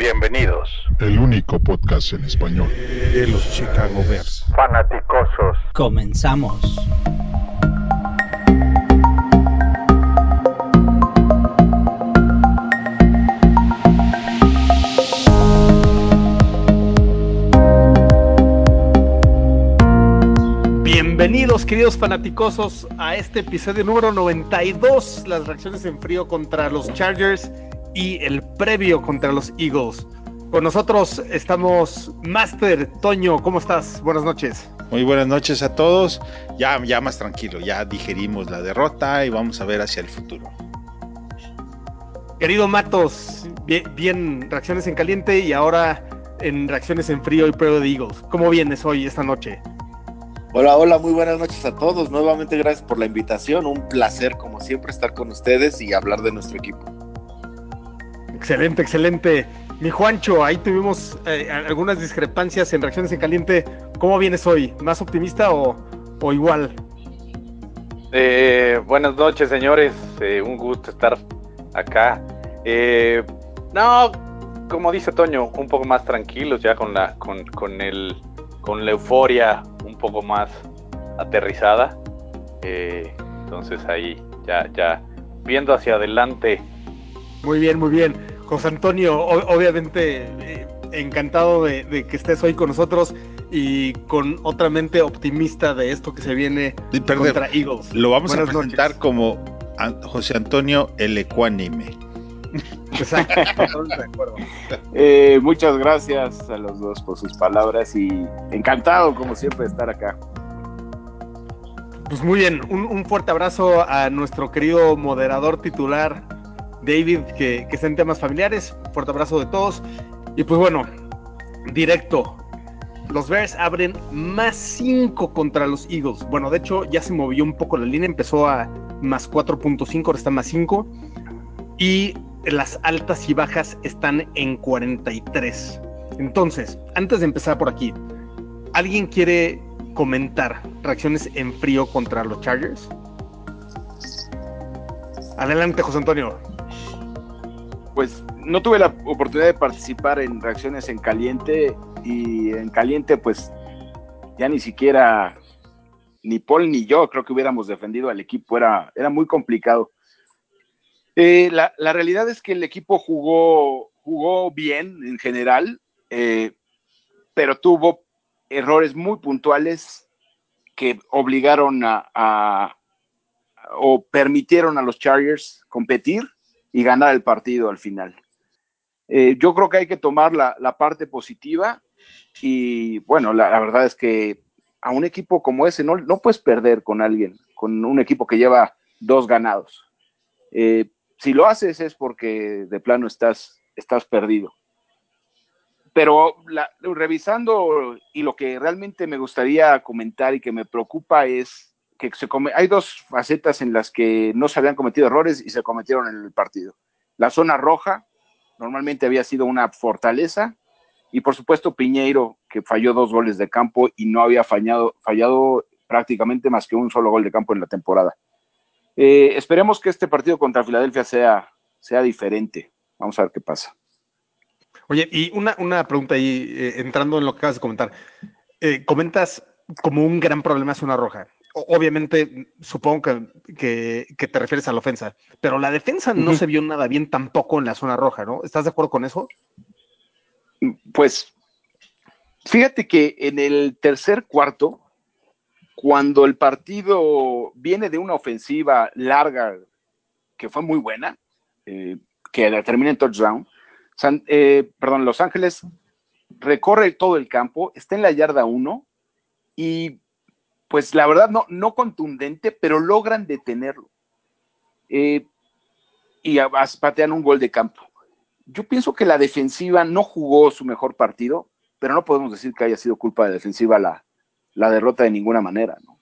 Bienvenidos. El único podcast en español de los Chicago Bears. Fanaticosos. Comenzamos. Bienvenidos queridos fanaticosos a este episodio número 92, las reacciones en frío contra los Chargers y el previo contra los Eagles. Con nosotros estamos Master Toño, ¿cómo estás? Buenas noches. Muy buenas noches a todos. Ya, ya más tranquilo, ya digerimos la derrota y vamos a ver hacia el futuro. Querido Matos, bien, bien reacciones en caliente y ahora en reacciones en frío y previo de Eagles. ¿Cómo vienes hoy, esta noche? Hola, hola, muy buenas noches a todos. Nuevamente gracias por la invitación. Un placer, como siempre, estar con ustedes y hablar de nuestro equipo. Excelente, excelente. Mi Juancho, ahí tuvimos eh, algunas discrepancias en reacciones en caliente. ¿Cómo vienes hoy? ¿Más optimista o, o igual? Eh, buenas noches, señores. Eh, un gusto estar acá. Eh, no, como dice Toño, un poco más tranquilos ya con la, con, con el, con la euforia un poco más aterrizada. Eh, entonces ahí ya, ya viendo hacia adelante. Muy bien, muy bien. José Antonio, obviamente eh, encantado de, de que estés hoy con nosotros y con otra mente optimista de esto que se viene contra Eagles. Lo vamos Buenas a presentar noches. como José Antonio el Ecuánime. Exacto, de acuerdo. Eh, muchas gracias a los dos por sus palabras y encantado, como siempre, de estar acá. Pues muy bien, un, un fuerte abrazo a nuestro querido moderador titular, David, que, que está en temas familiares. Fuerte abrazo de todos. Y pues bueno, directo. Los Bears abren más 5 contra los Eagles. Bueno, de hecho ya se movió un poco la línea, empezó a más 4.5, ahora está más 5. Y las altas y bajas están en 43. Entonces, antes de empezar por aquí, ¿alguien quiere comentar reacciones en frío contra los Chargers? Adelante, José Antonio. Pues no tuve la oportunidad de participar en reacciones en caliente y en caliente, pues ya ni siquiera ni Paul ni yo creo que hubiéramos defendido al equipo, era, era muy complicado. Eh, la, la realidad es que el equipo jugó, jugó bien en general, eh, pero tuvo errores muy puntuales que obligaron a, a- o permitieron a los Chargers competir y ganar el partido al final. Eh, yo creo que hay que tomar la, la parte positiva y bueno, la, verdad es que a un equipo como ese no, no puedes perder con alguien, con un equipo que lleva dos ganados. Eh, si lo haces es porque de plano estás, estás perdido. Pero revisando y lo que realmente me gustaría comentar y que me preocupa es que se come, hay dos facetas en las que no se habían cometido errores y se cometieron en el partido. La zona roja normalmente había sido una fortaleza y por supuesto Piñeiro que falló dos goles de campo y no había fallado, fallado prácticamente más que un solo gol de campo en la temporada. Eh, esperemos que este partido contra Filadelfia sea, sea diferente. Vamos a ver qué pasa. Oye, y una, una pregunta ahí, eh, entrando en lo que acabas de comentar. Eh, comentas como un gran problema zona roja. Obviamente, supongo que, que- que te refieres a la ofensa, pero la defensa no se vio nada bien tampoco en la zona roja, ¿no? ¿Estás de acuerdo con eso? Pues fíjate que en el tercer cuarto, cuando el partido viene de una ofensiva larga que fue muy buena, eh, que termina en touchdown, San- eh, perdón, Los Ángeles recorre todo el campo, está en la yarda 1 y pues la verdad no, no contundente, pero logran detenerlo. Eh, y patean un gol de campo. Yo pienso que la defensiva no jugó su mejor partido, pero no podemos decir que haya sido culpa de defensiva la, la derrota de ninguna manera. ¿no?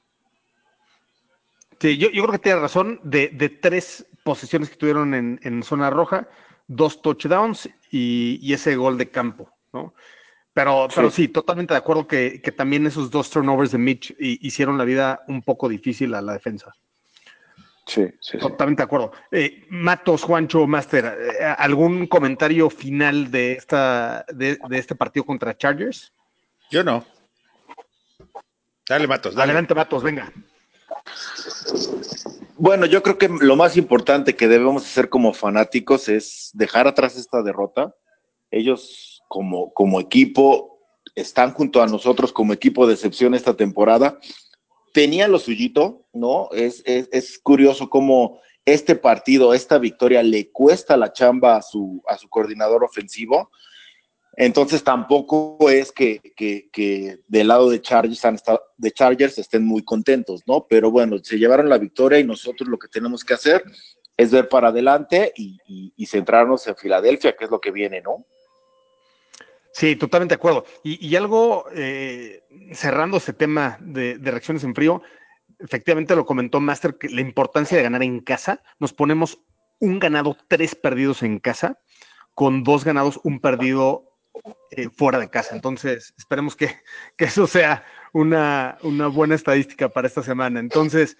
Sí, yo, yo creo que tienes razón. De, de tres posiciones que tuvieron en, en zona roja, dos touchdowns y, y ese gol de campo, ¿no? Pero, pero sí, totalmente de acuerdo que, que también esos dos turnovers de Mitch hi- hicieron la vida un poco difícil a la defensa. Sí, sí, sí. Totalmente de acuerdo. Eh, Matos, Juancho, Master, eh, ¿algún comentario final de, esta, de, de este partido contra Chargers? Yo no. Dale, Matos, dale. Adelante, Matos, venga. Bueno, yo creo que lo más importante que debemos hacer como fanáticos es dejar atrás esta derrota. Ellos como, como equipo están junto a nosotros como equipo de excepción esta temporada. Tenían lo suyito, ¿no? Es, es, es curioso cómo este partido, esta victoria le cuesta la chamba a su, a su coordinador ofensivo. Entonces tampoco es que, que, que del lado de Chargers, de Chargers estén muy contentos, ¿no? Pero bueno, se llevaron la victoria y nosotros lo que tenemos que hacer es ver para adelante y, y, y centrarnos en Filadelfia, que es lo que viene, ¿no? Sí, totalmente de acuerdo. Y, algo, eh, cerrando ese tema de, reacciones en frío, efectivamente lo comentó Master, la importancia de ganar en casa, nos ponemos un ganado, tres perdidos en casa, con dos ganados, un perdido eh, fuera de casa. Entonces, esperemos que, eso sea una, una, buena estadística para esta semana. Entonces,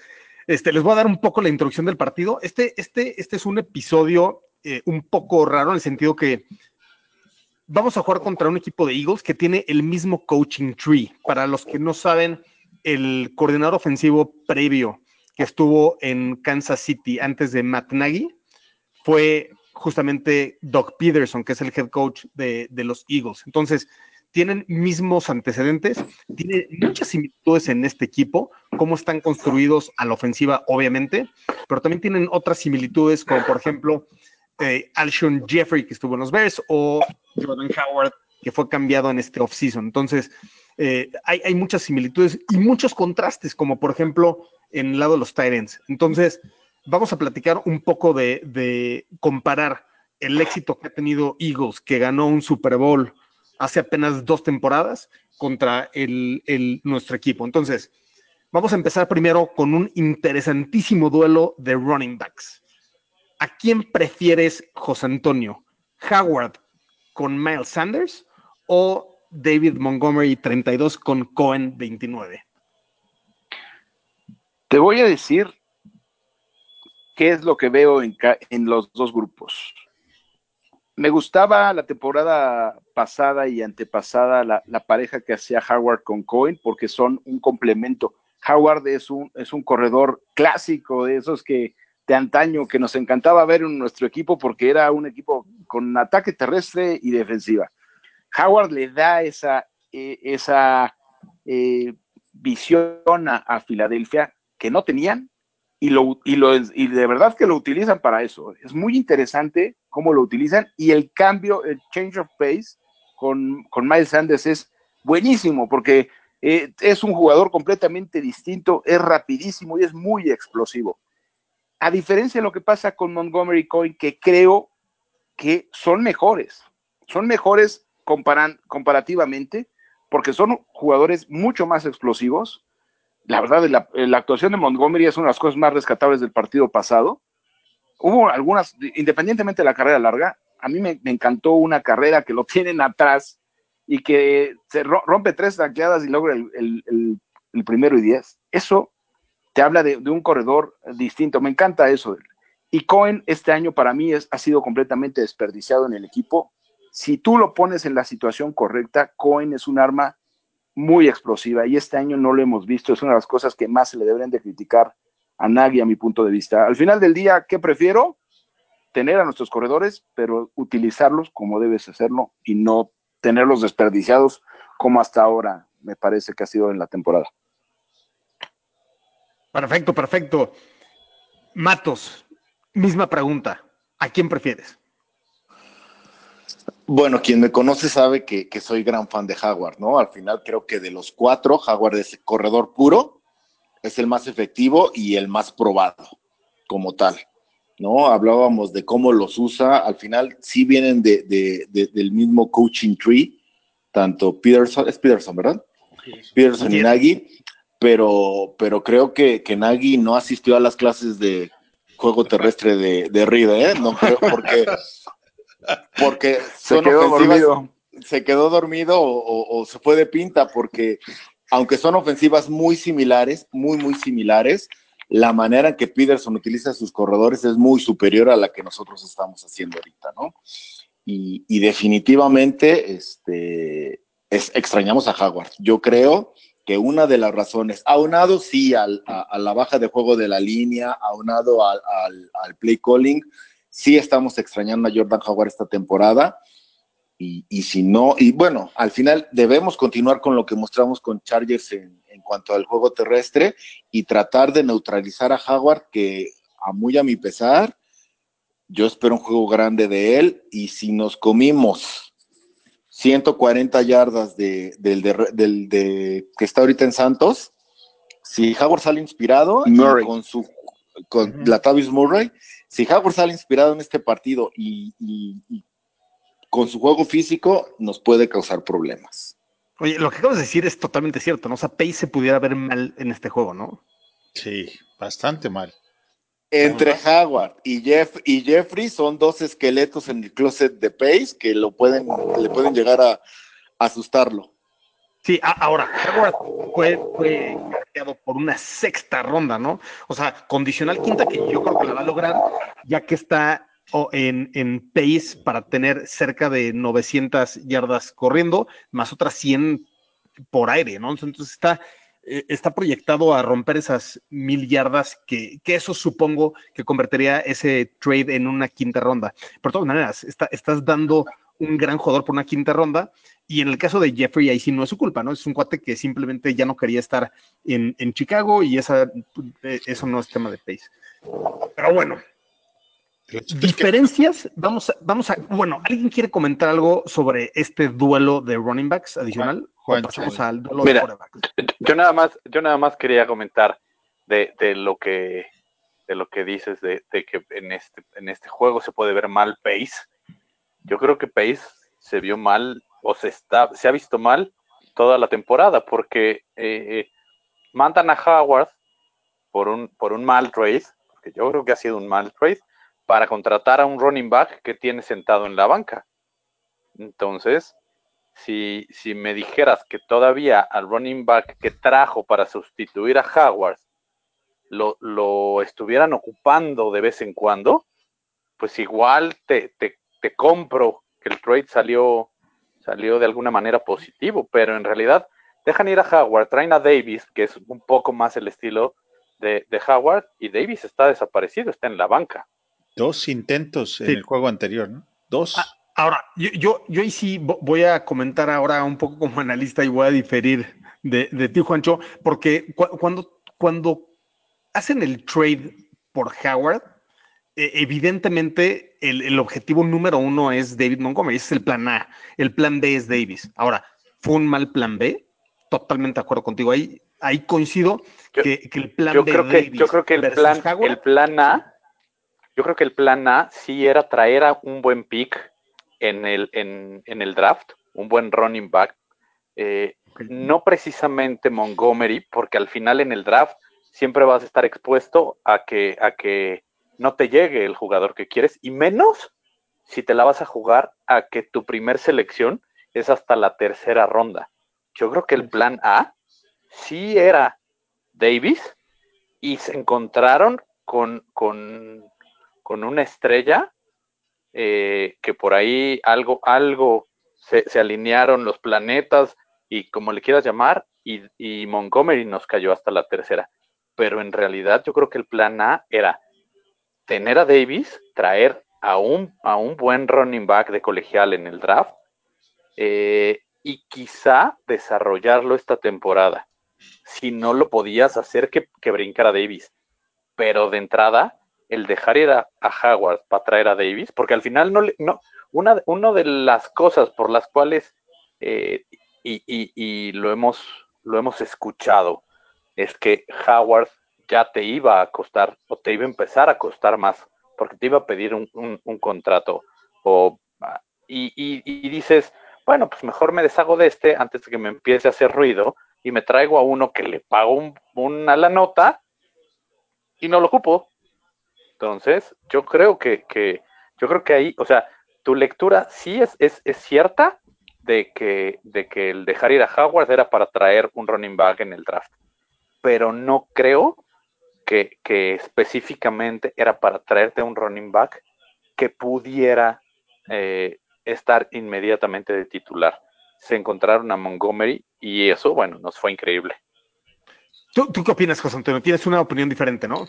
este, les voy a dar un poco la introducción del partido. Este, este, este es un episodio eh, un poco raro en el sentido que vamos a jugar contra un equipo de Eagles que tiene el mismo coaching tree. Para los que no saben, el coordinador ofensivo previo que estuvo en Kansas City antes de Matt Nagy fue justamente Doc Peterson, que es el head coach de, de, los Eagles. Entonces, tienen mismos antecedentes, tienen muchas similitudes en este equipo, cómo están construidos a la ofensiva, obviamente, pero también tienen otras similitudes, como por ejemplo eh, Alshon Jeffrey, que estuvo en los Bears, o Jordan Howard, que fue cambiado en este offseason. Entonces, eh, hay, muchas similitudes y muchos contrastes, como por ejemplo en el lado de los Titans. Entonces, vamos a platicar un poco de, comparar el éxito que ha tenido Eagles, que ganó un Super Bowl hace apenas dos temporadas, contra el, nuestro equipo. Entonces, vamos a empezar primero con un interesantísimo duelo de running backs. ¿A quién prefieres, José Antonio? ¿Howard con Miles Sanders o David Montgomery 32 con Cohen 29? Te voy a decir qué es lo que veo en, los dos grupos. Me gustaba la temporada pasada y antepasada la, la, pareja que hacía Howard con Cohen porque son un complemento. Howard es un, es un corredor clásico de esos que de antaño que nos encantaba ver en nuestro equipo porque era un equipo con ataque terrestre y defensiva. Howard le da esa, eh, esa eh, visión a, a Filadelfia que no tenían y, lo, y, lo, y de verdad que lo utilizan para eso. Es muy interesante cómo lo utilizan y el cambio, el change of pace con, con Miles Sanders es buenísimo porque eh, es un jugador completamente distinto, es rapidísimo y es muy explosivo. A diferencia de lo que pasa con Montgomery Coin, que creo que son mejores, son mejores comparan, comparativamente porque son jugadores mucho más explosivos, la verdad, la, actuación de Montgomery es una de las cosas más rescatables del partido pasado. Hubo algunas, independientemente de la carrera larga, a mí me, encantó una carrera que lo tienen atrás y que se rompe tres tacleadas y logra el, el, primero y diez. Eso te habla de, un corredor distinto. Me encanta eso. Y Cohen este año para mí ha sido completamente desperdiciado en el equipo. Si tú lo pones en la situación correcta, Cohen es un arma muy explosiva y este año no lo hemos visto. Es una de las cosas que más se le deberían de criticar a Nagy a mi punto de vista. Al final del día, ¿qué prefiero? Tener a nuestros corredores, pero utilizarlos como debes hacerlo y no tenerlos desperdiciados como hasta ahora me parece que ha sido en la temporada. Perfecto, perfecto. Matos, misma pregunta. ¿A quién prefieres? Bueno, quien me conoce sabe que, que, soy gran fan de Howard, ¿no? Al final creo que de los cuatro, Howard es corredor puro, es el más efectivo y el más probado como tal, ¿no? Hablábamos de cómo los usa, al final sí vienen de, de, de, del mismo coaching tree, tanto Peterson, es Peterson, ¿verdad? Sí. Peterson y Nagy, pero, pero creo que, que Nagy no asistió a las clases de juego terrestre de, de ¿eh? No creo, porque porque se quedó dormido. Se quedó dormido o, o, o, se fue de pinta, porque aunque son ofensivas muy similares, muy, muy similares, la manera en que Peterson utiliza sus corredores es muy superior a la que nosotros estamos haciendo ahorita, ¿no? Y, y definitivamente, este, es, extrañamos a Howard. Yo creo que una de las razones, aunado sí al, a, la baja de juego de la línea, aunado al, al, al, play calling, sí estamos extrañando a Jordan Howard esta temporada. Y, y, si no, y bueno, al final debemos continuar con lo que mostramos con Chargers en, en cuanto al juego terrestre y tratar de neutralizar a Howard, que a muy a mi pesar, yo espero un juego grande de él. Y si nos comimos 140 yardas de, del, de, del de, que está ahorita en Santos. Si Howard sale inspirado con su con uh -huh. Latavius Murray, si Howard sale inspirado en este partido y, y, y, con su juego físico, nos puede causar problemas. Oye, lo que acabas de decir es totalmente cierto, ¿no? O sea, Pace se pudiera ver mal en este juego, ¿no? Sí, bastante mal. Entre Howard y, Jeff, y Jeffrey son dos esqueletos en el closet de Pace que lo pueden, le pueden llegar a, a asustarlo. Sí, ahora, Howard fue, fue por una sexta ronda, ¿no? O sea, condicional quinta que yo creo que la va a lograr, ya que está oh, en, en pace para tener cerca de 900 yardas corriendo, más otras 100 por aire, ¿no? Entonces está eh, está proyectado a romper esas mil yardas, que, que, eso supongo que convertiría ese trade en una quinta ronda. Por todas maneras, está, estás dando un gran jugador por una quinta ronda, y en el caso de Jeffrey, ahí sí no es su culpa, ¿no? Es un cuate que simplemente ya no quería estar en, en Chicago y esa, eh, eso no es tema de pace. Pero bueno, Diferencias, vamos a, vamos a, bueno, ¿alguien quiere comentar algo sobre este duelo de running backs adicional? Mira. Yo nada más, yo nada más quería comentar de, de lo que de lo que dices de, de, que en este, en este juego se puede ver mal Pace. Yo creo que Pace se vio mal o se está, se ha visto mal toda la temporada porque eh, mandan a Howard por un, por un mal trade, porque yo creo que ha sido un mal trade, para contratar a un running back que tiene sentado en la banca. Entonces, si, si me dijeras que todavía al running back que trajo para sustituir a Howard lo, lo estuvieran ocupando de vez en cuando, pues igual te, te, te, compro que el trade salió, salió de alguna manera positivo, pero en realidad dejan ir a Howard, traen a Davis, que es un poco más el estilo de, de Howard, y Davis está desaparecido, está en la banca. Dos intentos en sí. el juego anterior, ¿no? Dos. Ah, ahora, yo, yo, yo ahí sí voy a comentar ahora un poco como analista y voy a diferir de, de ti, Juancho, porque cu cuando, cuando hacen el trade por Howard, eh, evidentemente el, el, objetivo número uno es David Montgomery, ese es el plan A, el plan B es Davis. Ahora, ¿fue un mal plan B? Totalmente de acuerdo contigo, ahí, ahí coincido yo, que, que, el plan yo B creo que, Davis Yo creo que el plan, Howard, el plan A yo creo que el plan A sí era traer a un buen pick en el, en, en el draft, un buen running back. Eh, no precisamente Montgomery, porque al final en el draft siempre vas a estar expuesto a que, a que no te llegue el jugador que quieres, y menos si te la vas a jugar a que tu primer selección es hasta la tercera ronda. Yo creo que el plan A sí era Davis y se encontraron con, con con una estrella eh, que por ahí algo, algo se, alinearon los planetas y como le quieras llamar, y, y, Montgomery nos cayó hasta la tercera. Pero en realidad yo creo que el plan A era tener a Davis, traer a un, a un buen running back de colegial en el draft eh, y quizá desarrollarlo esta temporada. Si no lo podías hacer que, que brincara Davis. Pero de entrada, el dejar ir a, Howard para traer a Davis, porque al final no, no una, una de las cosas por las cuales eh, y, y, y, lo hemos lo hemos escuchado es que Howard ya te iba a costar o te iba a empezar a costar más porque te iba a pedir un, un, contrato o y, y, dices bueno pues mejor me deshago de este antes de que me empiece a hacer ruido y me traigo a uno que le pago un, una la nota y no lo ocupo entonces, yo creo que, que, yo creo que ahí, o sea, tu lectura sí es, es, es cierta de que, de que el dejar ir a Howard era para traer un running back en el draft. Pero no creo que, que específicamente era para traerte un running back que pudiera eh, estar inmediatamente de titular. Se encontraron a Montgomery y eso, bueno, nos fue increíble. ¿Tú, tú qué opinas, José Antonio? Tienes una opinión diferente, ¿no?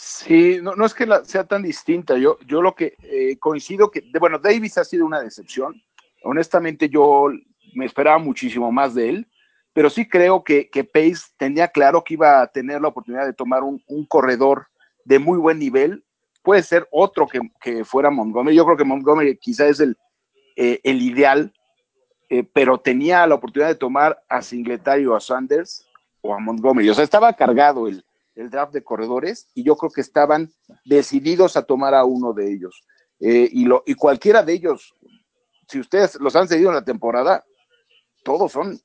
Sí, no, no es que la, sea tan distinta. Yo, yo lo que eh, coincido que, de, bueno, Davis ha sido una decepción. Honestamente, yo me esperaba muchísimo más de él, pero sí creo que, que Pace tenía claro que iba a tener la oportunidad de tomar un, un corredor de muy buen nivel. Puede ser otro que, que, fuera Montgomery. Yo creo que Montgomery quizá es el, eh, el ideal, eh, pero tenía la oportunidad de tomar a Singletary o a Sanders o a Montgomery. O sea, estaba cargado el, el draft de corredores y yo creo que estaban decididos a tomar a uno de ellos. Eh, y, lo, y cualquiera de ellos, si ustedes los han seguido en la temporada, todos son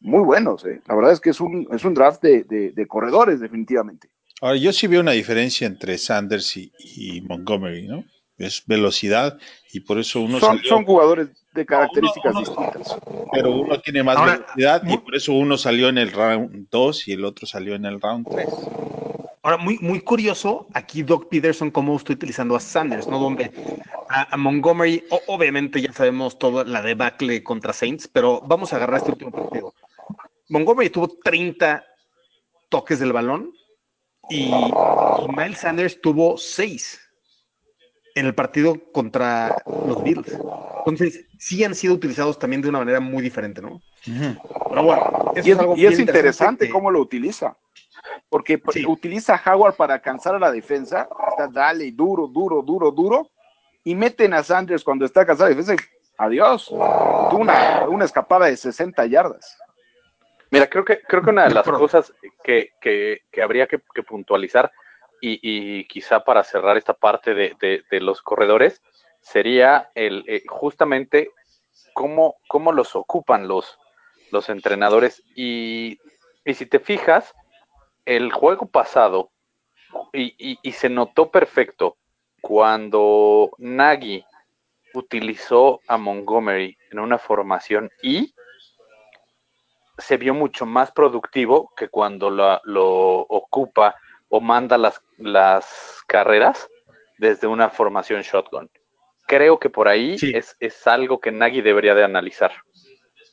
muy buenos. Eh. La verdad es que es un, es un draft de, de, corredores, definitivamente. Ahora, yo sí veo una diferencia entre Sanders y Montgomery, ¿no? Es velocidad y por eso uno son, salió, son jugadores de características uno, uno, distintas. Pero uno tiene más Ahora, velocidad y por eso uno salió en el round 2 y el otro salió en el round 3. Ahora, muy, muy curioso, aquí Doc Peterson, cómo estoy utilizando a Sanders, ¿no? Donde a, a Montgomery, o, obviamente ya sabemos toda la debacle contra Saints, pero vamos a agarrar este último partido. Montgomery tuvo 30 toques del balón y, y Miles Sanders tuvo 6 en el partido contra los Bills. Entonces, sí han sido utilizados también de una manera muy diferente, ¿no? Uh -huh. Pero bueno, y es, y es interesante que... cómo lo utiliza. Porque sí. utiliza a Howard para cansar a la defensa, está dale duro, duro, duro, duro, y meten a Sanders cuando está cansado la defensa y adiós. Tuvo una, una escapada de 60 yardas. Mira, creo que, creo que una de las cosas que, que, que habría que, que puntualizar y, quizá para cerrar esta parte de, de, los corredores sería el eh, justamente cómo, cómo los ocupan los, los entrenadores. Y, y, si te fijas el juego pasado y, y, se notó perfecto cuando Nagy utilizó a Montgomery en una formación y se vio mucho más productivo que cuando lo, lo ocupa o manda las, las carreras desde una formación shotgun. Creo que por ahí sí. es, es, algo que Nagy debería de analizar.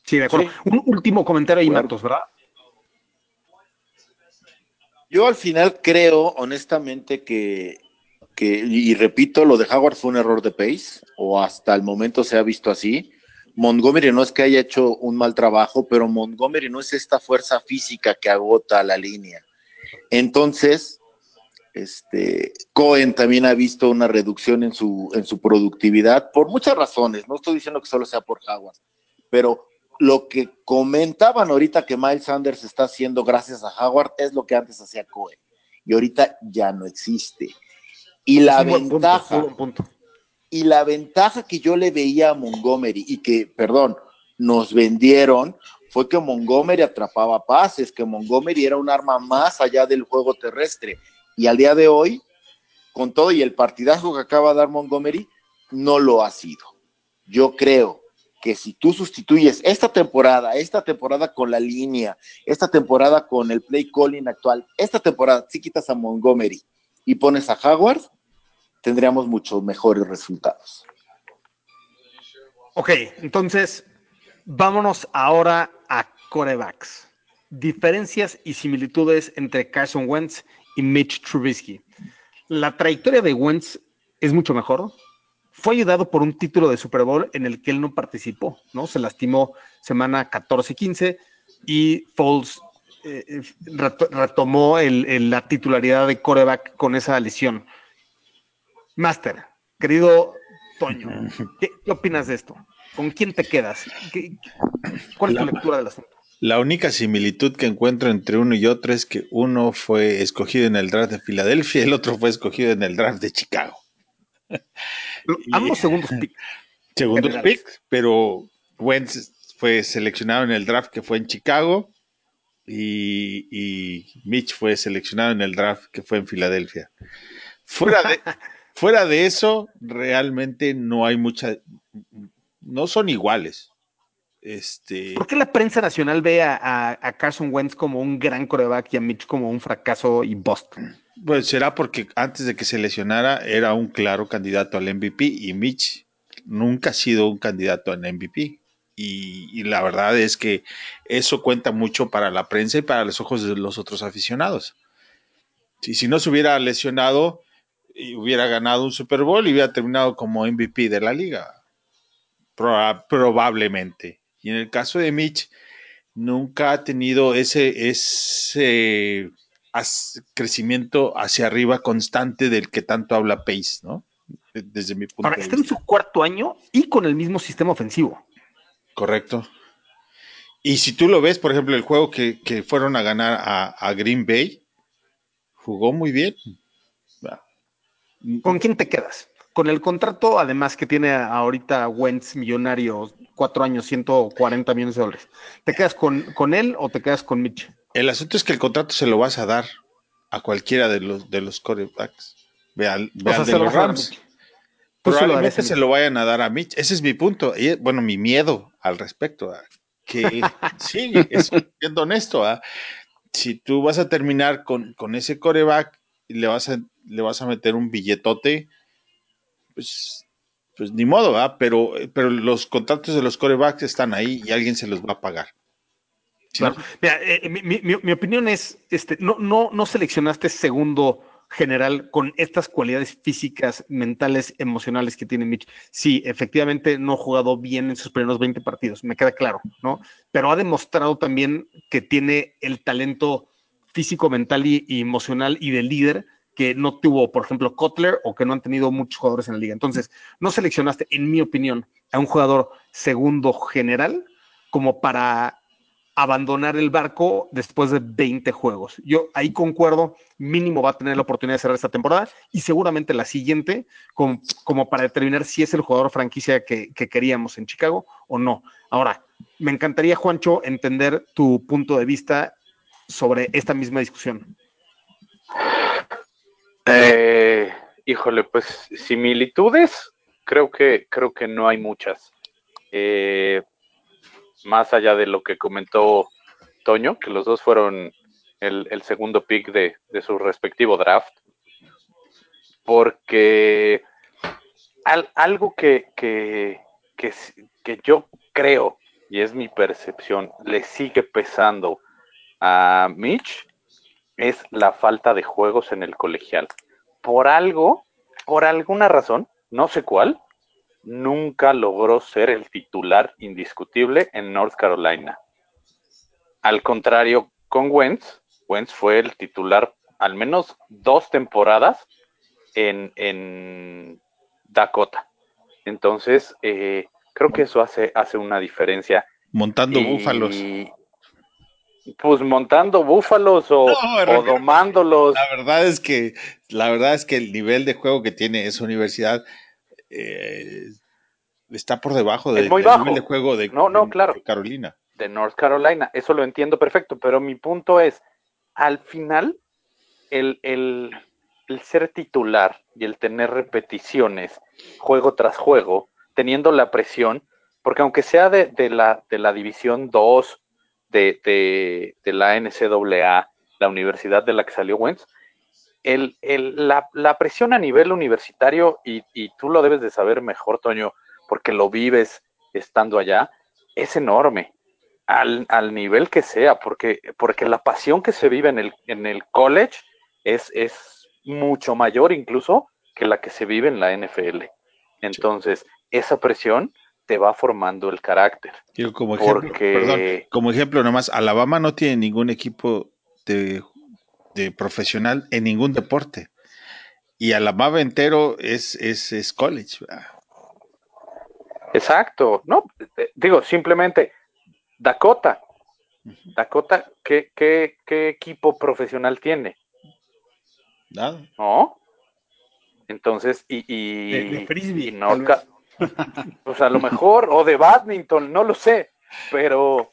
Sí, de acuerdo. Sí. Un último comentario ahí, Matos, ¿verdad? Yo al final creo, honestamente, que, que, y repito, lo de Howard fue un error de pace, o hasta el momento se ha visto así. Montgomery no es que haya hecho un mal trabajo, pero Montgomery no es esta fuerza física que agota la línea. Entonces, este, Cohen también ha visto una reducción en su, en su productividad por muchas razones. No estoy diciendo que solo sea por Howard, pero lo que comentaban ahorita que Miles Sanders está haciendo gracias a Howard es lo que antes hacía Cohen. Y ahorita ya no existe. Y la ventaja. Punto, punto. Y la ventaja que yo le veía a Montgomery y que, perdón, nos vendieron fue que Montgomery atrapaba pases, que Montgomery era un arma más allá del juego terrestre. Y al día de hoy, con todo y el partidazo que acaba de dar Montgomery, no lo ha sido. Yo creo que si tú sustituyes esta temporada, esta temporada con la línea, esta temporada con el play calling actual, esta temporada si quitas a Montgomery y pones a Howard, tendríamos muchos mejores resultados. Ok, entonces vámonos ahora corebacks. Diferencias y similitudes entre Carson Wentz y Mitch Trubisky. La trayectoria de Wentz es mucho mejor. Fue ayudado por un título de Super Bowl en el que él no participó, ¿no? Se lastimó semana 14-15 y Foles eh, retomó el, el, la titularidad de coreback con esa lesión. Master, querido Toño, ¿qué, ¿qué, opinas de esto? ¿Con quién te quedas? ¿Qué, ¿Cuál es tu lectura del asunto? La única similitud que encuentro entre uno y otro es que uno fue escogido en el draft de Filadelfia y el otro fue escogido en el draft de Chicago. Ambos segundos picks. Segundos picks, pero Wentz fue seleccionado en el draft que fue en Chicago y, y, Mitch fue seleccionado en el draft que fue en Filadelfia. Fuera de, fuera de eso, realmente no hay mucha, no son iguales Este, ¿Por qué la prensa nacional ve a, a- a Carson Wentz como un gran coreback y a Mitch como un fracaso y bust? Pues será porque antes de que se lesionara era un claro candidato al MVP y Mitch nunca ha sido un candidato al MVP. Y, y la verdad es que eso cuenta mucho para la prensa y para los ojos de los otros aficionados. Si, si no se hubiera lesionado y hubiera ganado un Super Bowl y hubiera terminado como MVP de la liga. Proba- probablemente. Y en el caso de Mitch, nunca ha tenido ese, ese crecimiento hacia arriba constante del que tanto habla Pace, ¿no? De- Desde mi punto Ahora, de está en su cuarto año y con el mismo sistema ofensivo. Correcto. Y si tú lo ves, por ejemplo, el juego que, que fueron a ganar a, a Green Bay, jugó muy bien. ¿Con quién te quedas? Con el contrato, además, que tiene ahorita Wentz millonario, cuatro años, 140 millones de dólares. ¿Te quedas con, con él o te quedas con Mitch? El asunto es que el contrato se lo vas a dar a cualquiera de los, de los quarterbacks. Ve al, ve sea, de se lo los Rams. Se lo Probablemente se lo vayan a dar a Mitch. Ese es mi punto. Y, bueno, mi miedo al respecto. ¿ah? Que sí, es, siendo honesto. ¿ah? Si tú vas a terminar con, con ese coreback y le vas a, le vas a meter un billetote, pues, pues ni modo, ¿ah? pero, pero los contratos de los corebacks están ahí y alguien se los va a pagar. Claro. Mira, eh, mi, mi- mi- mi opinión es, este, no, no, no seleccionaste segundo general con estas cualidades físicas, mentales, emocionales que tiene Mitch. Sí, efectivamente no ha jugado bien en sus primeros 20 partidos, me queda claro, ¿no? Pero ha demostrado también que tiene el talento físico, mental y, y emocional y de líder que no tuvo, por ejemplo, Kotler o que no han tenido muchos jugadores en la liga. Entonces, no seleccionaste, en mi opinión, a un jugador segundo general como para abandonar el barco después de 20 juegos. Yo ahí concuerdo, mínimo va a tener la oportunidad de cerrar esta temporada y seguramente la siguiente, como, para determinar si es el jugador franquicia que queríamos en Chicago o no. Ahora, me encantaría, Juancho, entender tu punto de vista sobre esta misma discusión. Eh, híjole, pues similitudes, creo que, creo que no hay muchas. Eh, más allá de lo que comentó Toño, que los dos fueron el, segundo pick de, de su respectivo draft. Porque al- algo que, que, que, que yo creo, y es mi percepción, le sigue pesando a Mitch, es la falta de juegos en el colegial. Por algo, por alguna razón, no sé cuál, nunca logró ser el titular indiscutible en North Carolina. Al contrario, con Wentz, Wentz fue el titular al menos dos temporadas en, en Dakota. Entonces, eh, creo que eso hace, hace una diferencia. montando Y, búfalos. Pues montando búfalos o, No, o domándolos. La verdad es que, la verdad es que el nivel de juego que tiene esa universidad eh, está por debajo del, nivel de juego de, No, no, de- claro. de Carolina. de North Carolina. Eso lo entiendo perfecto, pero mi punto es, al final, el, el- el ser titular y el tener repeticiones juego tras juego, teniendo la presión, porque aunque sea de, de la, de la División 2 de, de, la NCAA, la universidad de la que salió Wentz, el, el- la, la presión a nivel universitario, y, y tú lo debes de saber mejor, Toño, porque lo vives estando allá, es enorme al, al nivel que sea, porque, porque la pasión que se vive en el, en el college es, es mucho mayor incluso que la que se vive en la NFL. Entonces, esa presión te va formando el carácter. Como ejemplo, Porque- perdón, como ejemplo nomás, Alabama no tiene ningún equipo de, de profesional en ningún deporte. Y Alabama entero es, es, es college. ¿verdad? Exacto, no, eh, digo, simplemente Dakota. Dakota, ¿qué, qué, qué equipo profesional tiene? Nada. ¿No? Entonces, y, y, De- de frisbee, y Ca- pues a lo mejor, o de badminton, no lo sé, pero,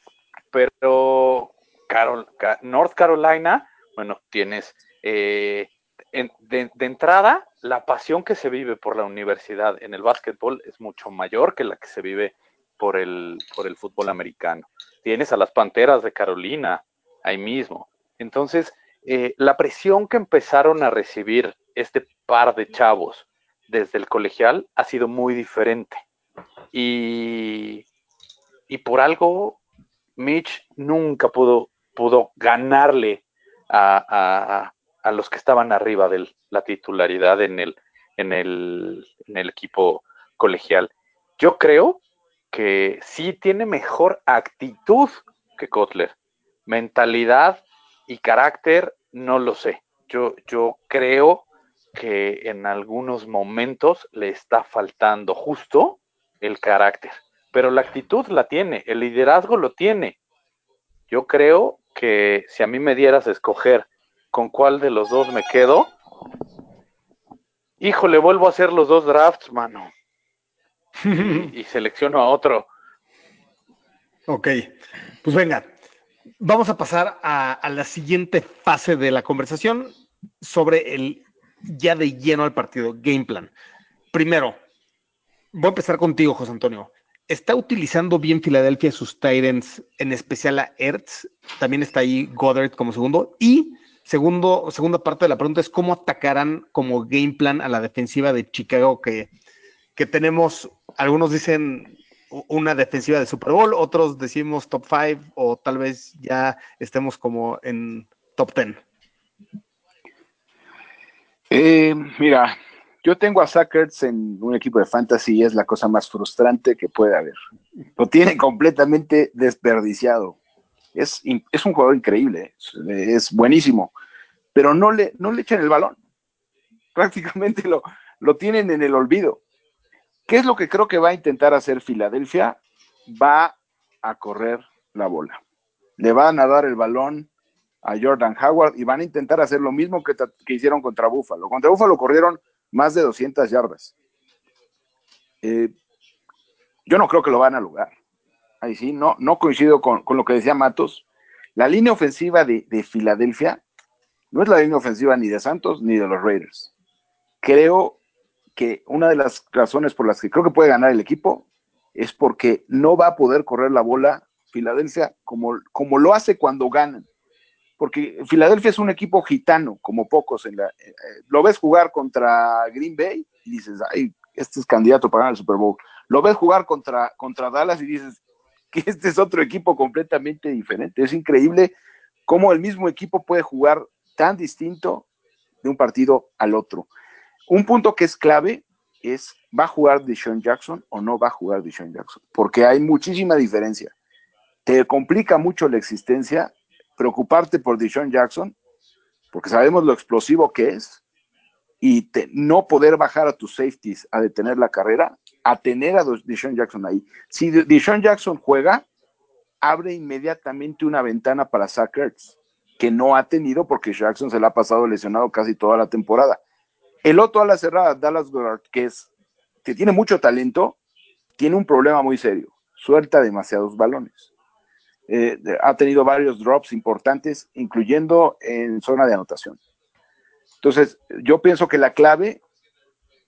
pero Carol, Ca- North Carolina, bueno, tienes eh, de entrada, la pasión que se vive por la universidad en el básquetbol es mucho mayor que la que se vive por el, por el fútbol americano. Tienes a las Panteras de Carolina ahí mismo. Entonces, eh, la presión que empezaron a recibir este par de chavos desde el colegial ha sido muy diferente. Y, y por algo Mitch nunca pudo, pudo ganarle a, a, los que estaban arriba de la titularidad en el, en el, en el equipo colegial. Yo creo que sí tiene mejor actitud que Kotler. Mentalidad y carácter, no lo sé. Yo, yo creo que en algunos momentos le está faltando justo el carácter, pero la actitud la tiene, el liderazgo lo tiene. Yo creo que si a mí me dieras a escoger con cuál de los dos me quedo, híjole, vuelvo a hacer los dos drafts, mano. y, selecciono a otro. Ok, pues venga, vamos a pasar a, a, la siguiente fase de la conversación sobre el ya de lleno al partido, game plan. Primero, voy a empezar contigo, José Antonio. ¿Está utilizando bien Filadelfia sus Titans, en especial a Ertz? También está ahí Goddard como segundo. Y segundo, segunda parte de la pregunta es cómo atacarán como game plan a la defensiva de Chicago que, que tenemos, algunos dicen una defensiva de Super Bowl, otros decimos top 5 o tal vez ya estemos como en top 10. Eh, mira, yo tengo a Sackers en un equipo de fantasy y es la cosa más frustrante que puede haber. Lo tiene completamente desperdiciado. Es, un jugador increíble, es, buenísimo, pero no le, no le echan el balón. Prácticamente lo, lo tienen en el olvido. ¿Qué es lo que creo que va a intentar hacer Filadelfia? Va a correr la bola. Le van a dar el balón a Jordan Howard y van a intentar hacer lo mismo que, hicieron contra Buffalo. Contra Buffalo corrieron más de 200 yardas. Eh, yo no creo que lo van a lograr. Ahí sí, no, no coincido con, lo que decía Matos. La línea ofensiva de, de, Filadelfia no es la línea ofensiva ni de Santos ni de los Raiders. Creo que una de las razones por las que creo que puede ganar el equipo es porque no va a poder correr la bola Filadelfia como, como lo hace cuando ganan porque Filadelfia es un equipo gitano, como pocos. En la, eh, eh, lo ves jugar contra Green Bay y dices, ay, este es candidato para ganar el Super Bowl. Lo ves jugar contra, contra Dallas y dices que este es otro equipo completamente diferente. Es increíble cómo el mismo equipo puede jugar tan distinto de un partido al otro. Un punto que es clave es, ¿va a jugar Deshaun Jackson o no va a jugar Deshaun Jackson? Porque hay muchísima diferencia. Te complica mucho la existencia preocuparte por Deshaun Jackson, porque sabemos lo explosivo que es, y no poder bajar a tus safeties a detener la carrera, a tener a Deshaun Jackson ahí. Si Deshaun Jackson juega, abre inmediatamente una ventana para Zach que no ha tenido porque Jackson se le ha pasado lesionado casi toda la temporada. El otro a la cerrada, Dallas Goddard, que es que tiene mucho talento, tiene un problema muy serio. Suelta demasiados balones. Eh, ha tenido varios drops importantes, incluyendo en zona de anotación. Entonces, yo pienso que la clave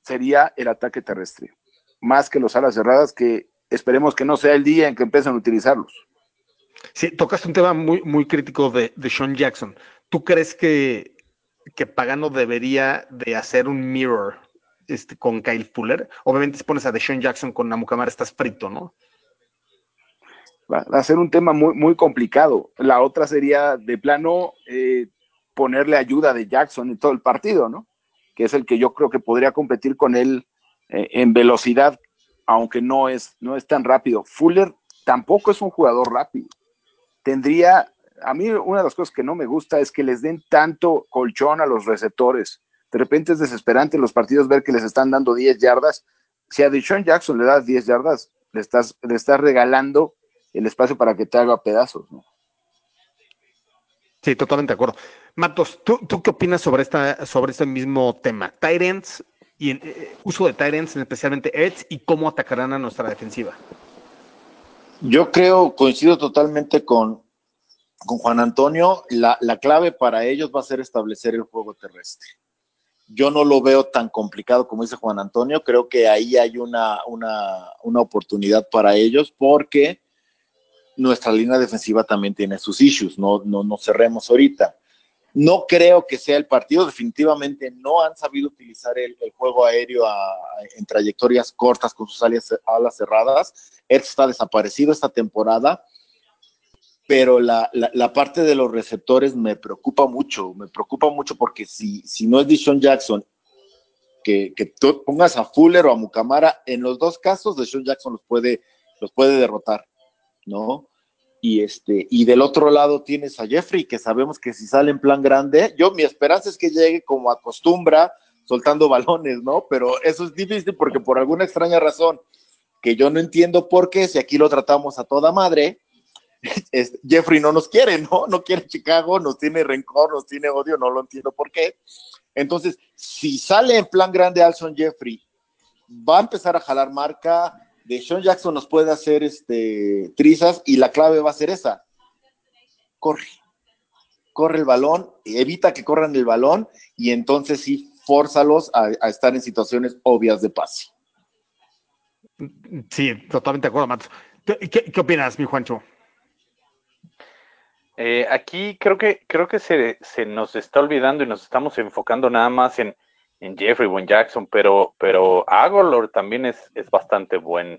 sería el ataque terrestre, más que los alas cerradas, que esperemos que no sea el día en que empiecen a utilizarlos. Sí, tocaste un tema muy, muy crítico de, de Sean Jackson. ¿Tú crees que, que Pagano debería de hacer un mirror este, con Kyle Fuller? Obviamente si pones a Deshaun Jackson con Namukamara estás frito, ¿no? Va, a ser un tema muy, muy complicado. La otra sería de plano eh, ponerle ayuda de Jackson en todo el partido, ¿no? Que es el que yo creo que podría competir con él eh, en velocidad, aunque no es, no es tan rápido. Fuller tampoco es un jugador rápido. Tendría, a mí una de las cosas que no me gusta es que les den tanto colchón a los receptores. De repente es desesperante los partidos ver que les están dando 10 yardas. Si a Deshaun Jackson le das 10 yardas, le estás, le estás regalando el espacio para que te haga pedazos, ¿no? Sí, totalmente de acuerdo. Matos, ¿tú, qué opinas sobre esta, sobre este mismo tema? Tyrants y eh, uso de Tyrants, especialmente Edge, y cómo atacarán a nuestra defensiva. Yo creo, coincido totalmente con, con Juan Antonio, la, la, clave para ellos va a ser establecer el juego terrestre. yo no lo veo tan complicado como dice Juan Antonio. Creo que ahí hay una, una, una oportunidad para ellos porque nuestra línea defensiva también tiene sus issues, no, no, no cerremos ahorita. No creo que sea el partido, definitivamente no han sabido utilizar el, juego aéreo en trayectorias cortas con sus alas, cerradas. Él está desaparecido esta temporada, pero la, parte de los receptores me preocupa mucho, me preocupa mucho porque si, si no es Dishon Jackson, que, que tú pongas a Fuller o a Mucamara, en los dos casos Dishon Jackson los puede, los puede derrotar, ¿no? Y, este, y del otro lado tienes a Jeffrey, que sabemos que si sale en plan grande, yo mi esperanza es que llegue como acostumbra, soltando balones, ¿no? Pero eso es difícil porque por alguna extraña razón, que yo no entiendo por qué, si aquí lo tratamos a toda madre, Jeffrey no nos quiere, ¿no? No quiere Chicago, nos tiene rencor, nos tiene odio, no lo entiendo por qué. Entonces, si sale en plan grande Alson Jeffrey, va a empezar a jalar marca, de Sean Jackson nos puede hacer este, trizas y la clave va a ser esa. Corre, corre el balón, evita que corran el balón y entonces sí, fórzalos a, estar en situaciones obvias de pase. Sí, totalmente de acuerdo, Matos. ¿Qué, opinas, mi Juancho? Eh, aquí creo que creo que se, se, nos está olvidando y nos estamos enfocando nada más en, en Jeffrey Buen Jackson, pero, pero Agolor también es, es bastante buen,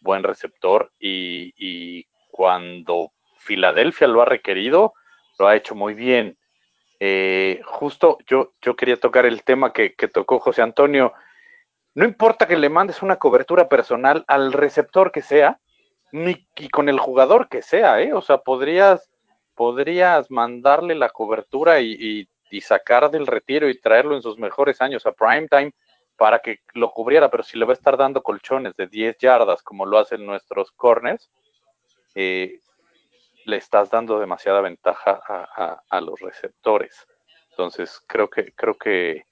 buen receptor y, cuando Filadelfia lo ha requerido, lo ha hecho muy bien. Eh, justo yo, yo quería tocar el tema que, tocó José Antonio. No importa que le mandes una cobertura personal al receptor que sea, ni y con el jugador que sea, ¿eh? O sea, podrías, podrías mandarle la cobertura y y sacar del retiro y traerlo en sus mejores años a primetime para que lo cubriera, pero si le va a estar dando colchones de 10 yardas como lo hacen nuestros corners, eh, le estás dando demasiada ventaja a, los receptores. Entonces creo que creo que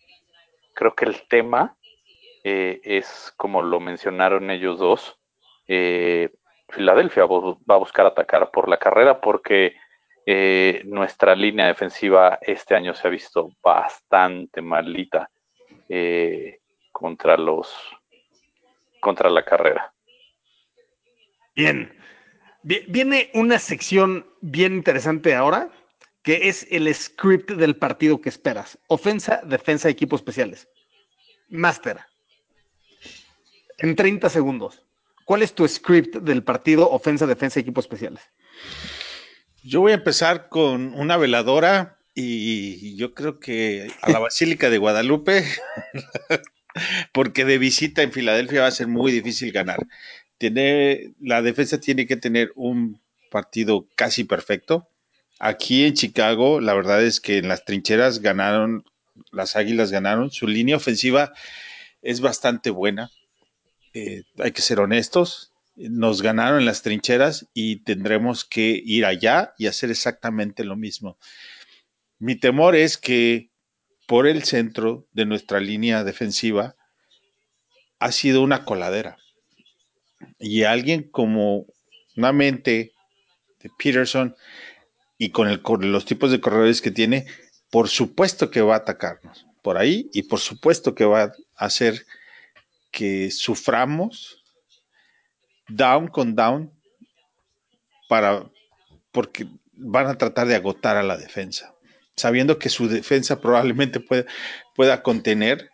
creo que el tema eh, es como lo mencionaron ellos dos. Eh, Filadelfia va a buscar atacar por la carrera porque eh, nuestra línea defensiva este año se ha visto bastante malita eh, contra los contra la carrera. Bien. Viene una sección bien interesante ahora, que es el script del partido que esperas. Ofensa, defensa, equipos especiales. Master. En 30 segundos. ¿Cuál es tu script del partido ofensa, defensa, equipos especiales? Yo voy a empezar con una veladora y yo creo que a la Basílica de Guadalupe, porque de visita en Filadelfia va a ser muy difícil ganar. Tiene, la defensa tiene que tener un partido casi perfecto. Aquí en Chicago, la verdad es que en las trincheras ganaron, las Águilas ganaron. Su línea ofensiva es bastante buena. Eh, hay que ser honestos nos ganaron en las trincheras y tendremos que ir allá y hacer exactamente lo mismo. Mi temor es que por el centro de nuestra línea defensiva ha sido una coladera. Y alguien como una mente de Peterson y con, con los tipos de corredores que tiene, por supuesto que va a atacarnos por ahí y por supuesto que va a hacer que suframos down con down para porque van a tratar de agotar a la defensa, sabiendo que su defensa probablemente pueda contener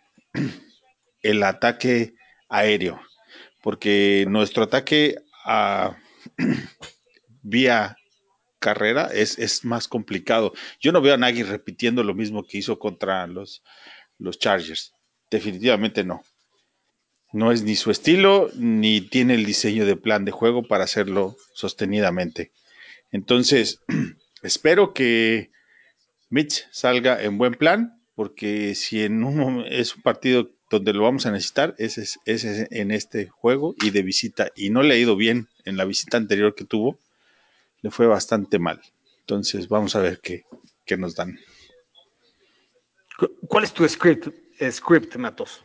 el ataque aéreo, porque nuestro ataque a vía carrera es, es, más complicado. Yo no veo a Nagy repitiendo lo mismo que hizo contra los, los Chargers. Definitivamente no. No es ni su estilo, ni tiene el diseño de plan de juego para hacerlo sostenidamente. Entonces, espero que Mitch salga en buen plan, porque si en es un partido donde lo vamos a necesitar, ese es, en este juego y de visita. Y no le ha ido bien en la visita anterior que tuvo, le fue bastante mal. Entonces, vamos a ver qué, qué nos dan. ¿Cuál es tu script, script Matos?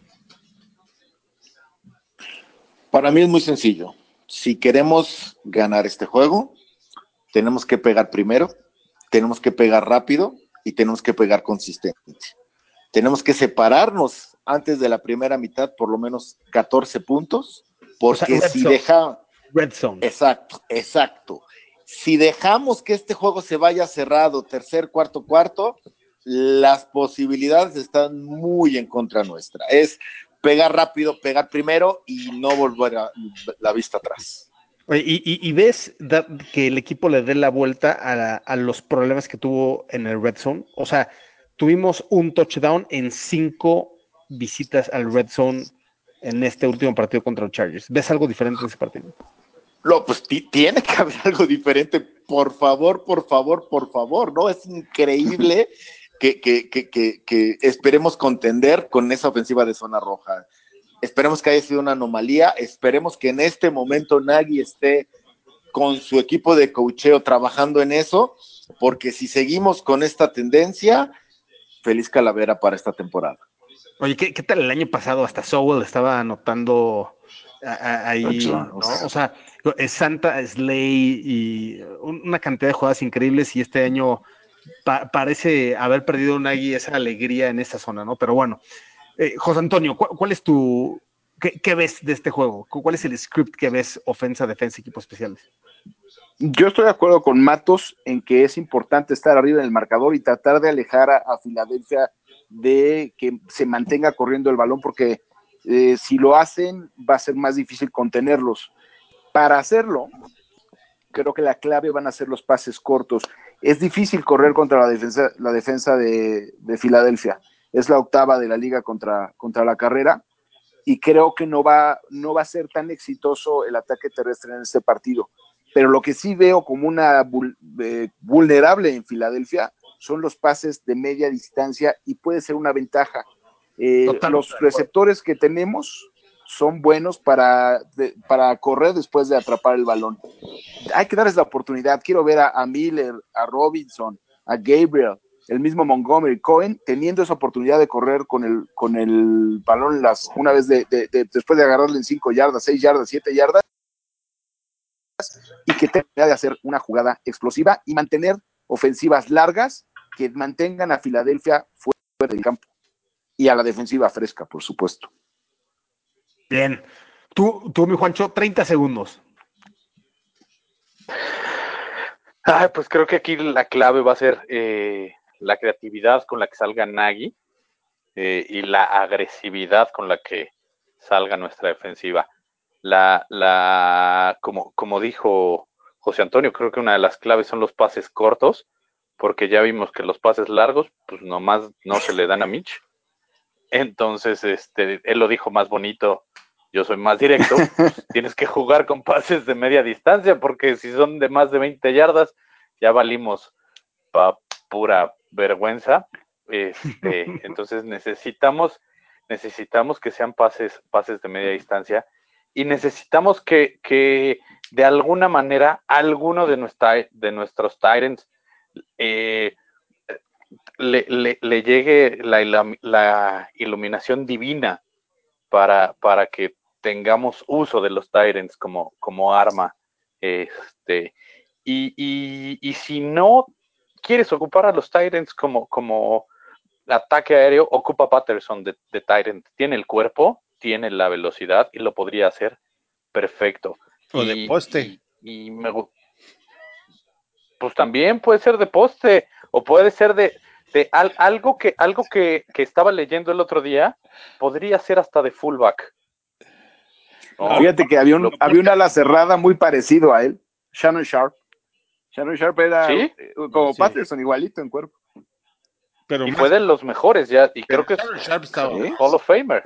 Para mí es muy sencillo. Si queremos ganar este juego, tenemos que pegar primero, tenemos que pegar rápido y tenemos que pegar consistente. tenemos que separarnos antes de la primera mitad por lo menos 14 puntos, porque O sea, si deja, Red Zone. exacto, exacto. Si dejamos que este juego se vaya cerrado, tercer, cuarto, cuarto, las posibilidades están muy en contra nuestra. Es pegar rápido, pegar primero y no volver a la vista atrás. Y, y- y ves da- que el equipo le dé la vuelta a, la- a los problemas que tuvo en el Red Zone. O sea, tuvimos un touchdown en cinco visitas al Red Zone en este último partido contra los Chargers. ¿Ves algo diferente en ese partido? No, pues ti- tiene que haber algo diferente. Por favor, por favor, por favor, ¿no? Es increíble que, que, que, que, que esperemos contender con esa ofensiva de zona roja. Esperemos que haya sido una anomalía. Esperemos que en este momento Nagy esté con su equipo de coacheo trabajando en eso, porque si seguimos con esta tendencia, feliz calavera para esta temporada. Oye, ¿qué, qué tal el año pasado? Hasta Sowell estaba anotando ahí. O sea, es Santa Slay y un- una cantidad de jugadas increíbles y este año pa- parece haber perdido Nagy esa alegría en esta zona, ¿no? Pero bueno, eh, José Antonio, ¿cuál, cuál es tu... Qué, ves de este juego? ¿Cu- ¿Cuál es el script que ves ofensa, defensa, equipos especiales? Yo estoy de acuerdo con Matos en que es importante estar arriba en el marcador y tratar de alejar a, a Filadelfia de que se mantenga corriendo el balón, porque eh, si lo hacen va a ser más difícil contenerlos. Para hacerlo, creo que la clave van a ser los pases cortos. Es difícil correr contra la defensa, la defensa de, de Filadelfia. Es la octava de la liga contra, contra la carrera y creo que no va, no va a ser tan exitoso el ataque terrestre en este partido. Pero lo que sí veo como una eh, vulnerable en Filadelfia son los pases de media distancia y puede ser una ventaja. Eh, los receptores que tenemos son buenos para, de- para correr después de atrapar el balón. Hay que darles la oportunidad. Quiero ver a, Miller, a Robinson, a Gabriel, el mismo Montgomery Cohen, teniendo esa oportunidad de correr con el, con el balón las, una vez de- después de agarrarle en 5 yardas, 6 yardas, 7 yardas, y que tenga de hacer una jugada explosiva y mantener ofensivas largas que mantengan a Filadelfia fuera del campo y a la defensiva fresca, por supuesto. Bien. Tú, tú mi Juancho, 30 segundos. Ay, pues creo que aquí la clave va a ser eh, la creatividad con la que salga Nagy eh, y la agresividad con la que salga nuestra defensiva. La, la, como, como dijo José Antonio, creo que una de las claves son los pases cortos, porque ya vimos que los pases largos, pues nomás no se le dan a Mitch. Entonces, este, él lo dijo más bonito, yo soy más directo, tienes que jugar con pases de media distancia, porque si son de más de 20 yardas, ya valimos pa pura vergüenza. Este, entonces necesitamos, necesitamos que sean pases, pases de media distancia y necesitamos que, que de alguna manera alguno de, nuestra, de nuestros Tyrants eh, le, le, le, llegue la, la, iluminación divina para, para que tengamos uso de los Tyrants como, como arma. Este, y, y, y, si no quieres ocupar a los Tyrants como, como ataque aéreo, ocupa Patterson de, de Tyrant. Tiene el cuerpo, tiene la velocidad y lo podría hacer perfecto. O y, de poste. Y, y me, pues también puede ser de poste o puede ser de, de al, algo que algo que, que, estaba leyendo el otro día podría ser hasta de fullback. No, Fíjate que había un, había un ala cerrada muy parecido a él, Shannon Sharp. Shannon Sharp era ¿Sí? como Sí. Patterson, igualito en cuerpo. Pero y más- fue de los mejores ya y pero creo que Shannon Sharp estaba- ¿Sí? Hall of Famer.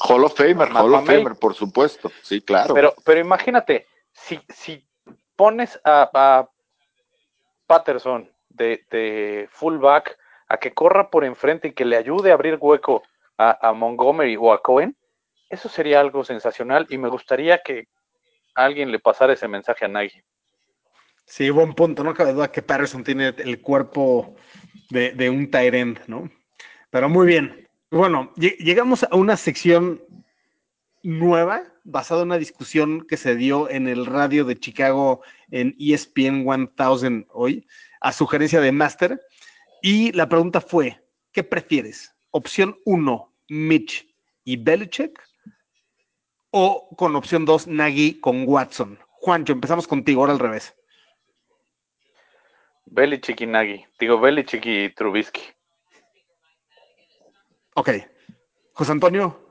Hall of Famer, Hall of. Famer, por supuesto. Sí, claro. Pero, pero imagínate, si, si pones a, a Patterson de, fullback a que corra por enfrente y que le ayude a abrir hueco a, a Montgomery o a Cohen, eso sería algo sensacional y me gustaría que alguien le pasara ese mensaje a Nagy. Sí, buen punto. No cabe duda que Patterson tiene el cuerpo de, de un tight ¿no? Pero muy bien. Bueno, lle- llegamos a una sección nueva basada en una discusión que se dio en el radio de Chicago en ESPN 1000 hoy, a sugerencia de Master. Y la pregunta fue, ¿qué prefieres? opción 1, Mitch y Belichick, o con opción 2, Nagy con Watson. Juancho, empezamos contigo, ahora al revés. Belichick y Nagy. Digo, Belichick y Trubisky. Ok. José Antonio,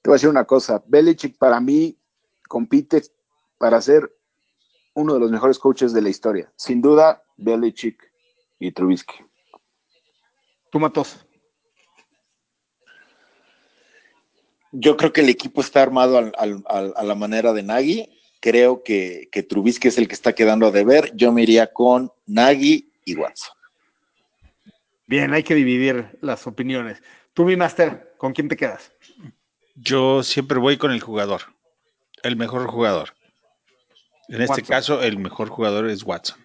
Te voy a decir una cosa. Belichick para mí compite para ser uno de los mejores coaches de la historia. Sin duda, Belichick y Trubisky. tú matos. Yo creo que el equipo está armado al- al- al- a la manera de Nagy. Creo que, que Trubisky es el que está quedando a deber. Yo me iría con Nagy y Watson. Bien, hay que dividir las opiniones. Tú, mi máster, ¿con quién te quedas? Yo siempre voy con el jugador, el mejor jugador. En este caso, el mejor jugador es Watson.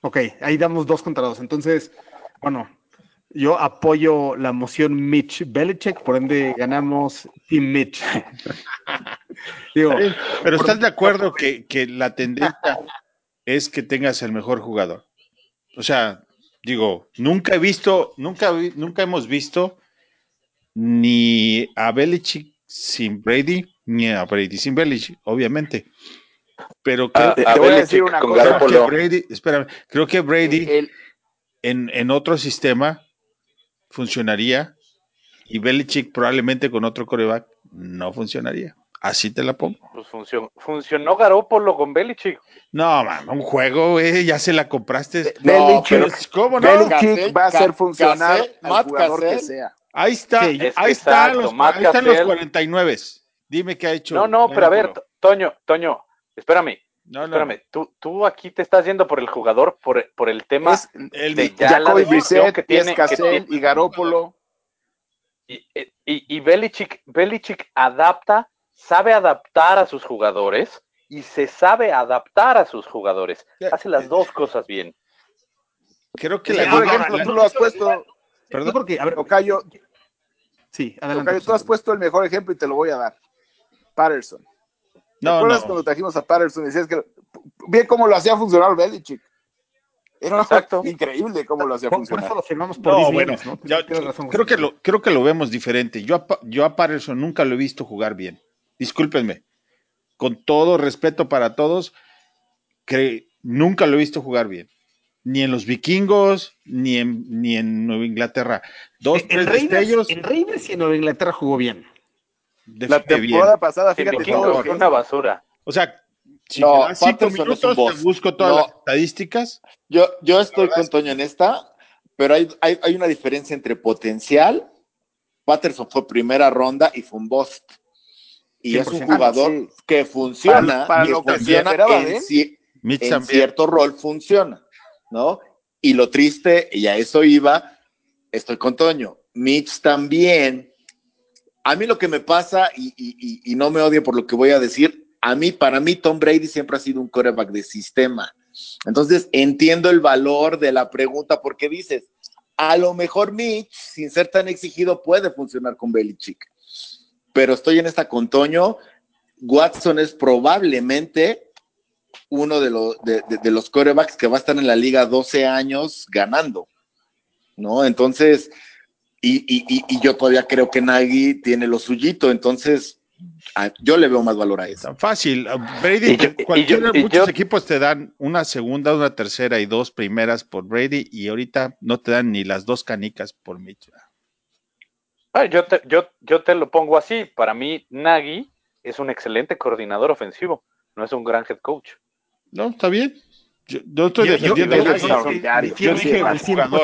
Ok, ahí damos dos contra dos. Entonces, bueno, yo apoyo la moción Mitch Belichick, por ende ganamos Team Mitch. Digo, Pero ¿estás de acuerdo que, que la tendencia es que tengas el mejor jugador? O sea, digo, nunca he visto, nunca, nunca hemos visto ni a Belichick sin Brady, ni a Brady sin Belichick, obviamente. Pero creo, A, te- a te voy a decir una cosa. creo que. Brady, espérame, creo que Brady El- en, en otro sistema funcionaría y Belichick probablemente con otro coreback no funcionaría. Así te la pongo. Pues funcionó, funcionó Garópolo con Belichick. No, man, un juego, güey, ya se la compraste. Belichick- pero, ¿Cómo no? Belichick va a hacer funcionar al jugador que sea. Ahí está, Sí, es ahí, están exacto, los, Matt ahí están los Cassell. 49. Dime qué ha hecho. No, no, pero a ver. Toño, Toño, espérame, No, no, espérame. Tú, tú aquí te estás yendo por el jugador, por, por el tema Es el- de ya la Brissett, que y tiene, que tiene- y Garópolo. y, y, y Belichick, Belichick adapta, sabe adaptar a sus jugadores y se sabe adaptar a sus jugadores. Hace las dos cosas bien. creo que El la, mejor la- ejemplo, la- tú lo has puesto, perdón. creo que, a ver, Tocayo, sí, adelante. Tocayo, tú has puesto el mejor ejemplo y te lo voy a dar. Patterson. ¿Te No, acuerdas no. cuando trajimos a Patterson y decías que bien cómo lo hacía funcionar Belichick? Era Exacto. increíble cómo lo hacía Por, por funcionar. eso lo firmamos por No, 10 bueno, millones, ¿no? ya- Tienes razón, creo, que lo, creo que lo vemos diferente. Yo a, yo a Patterson nunca lo he visto jugar bien. Discúlpenme. Con todo respeto para todos, que nunca lo he visto jugar bien. Ni en los vikingos, ni en, ni en Nueva Inglaterra. Dos, En tres Raiders, destellos. en Raiders y en Nueva Inglaterra jugó bien. La define bien. temporada pasada, fíjate todo lo fue que una basura. O sea, si No, das cinco minutos, boss. te busco todas No. las estadísticas. Yo, yo estoy con Toño en esta, pero hay, hay, hay una diferencia entre potencial. Patterson fue primera ronda y fue un bust. Y es un 100%. jugador Ah, sí. que funciona, Para- para lo que funciona esperaba en, Mitch en cierto rol funciona, ¿no? Y lo triste, y a eso iba, estoy con Toño. Mitch también. A mí lo que me pasa, y, no me odio por lo que voy a decir, a mí, para mí, Tom Brady siempre ha sido un quarterback de sistema. Entonces, entiendo el valor de la pregunta porque dices, a lo mejor Mitch, sin ser tan exigido, puede funcionar con Belichick. Pero estoy en esta con Toño. Watson es probablemente uno de, los de- de los quarterbacks que va a estar en la liga 12 años ganando, ¿no? Entonces, y, y- y- y yo todavía creo que Nagy tiene lo suyito, entonces a- yo le veo más valor a eso. Tan fácil. Brady, Y yo- y cualquiera, yo- y muchos yo- equipos te dan una segunda, una tercera y dos primeras por Brady y ahorita no te dan ni las dos canicas por Mitch. Ah, yo, te, yo, yo te lo pongo así. Para mí, Nagy es un excelente coordinador ofensivo. No es un gran head coach. No, está bien. Yo no estoy Yo- yo- defendiendo yo- yo- Nagy. extraordinario. yo- yo Yo dije jugador.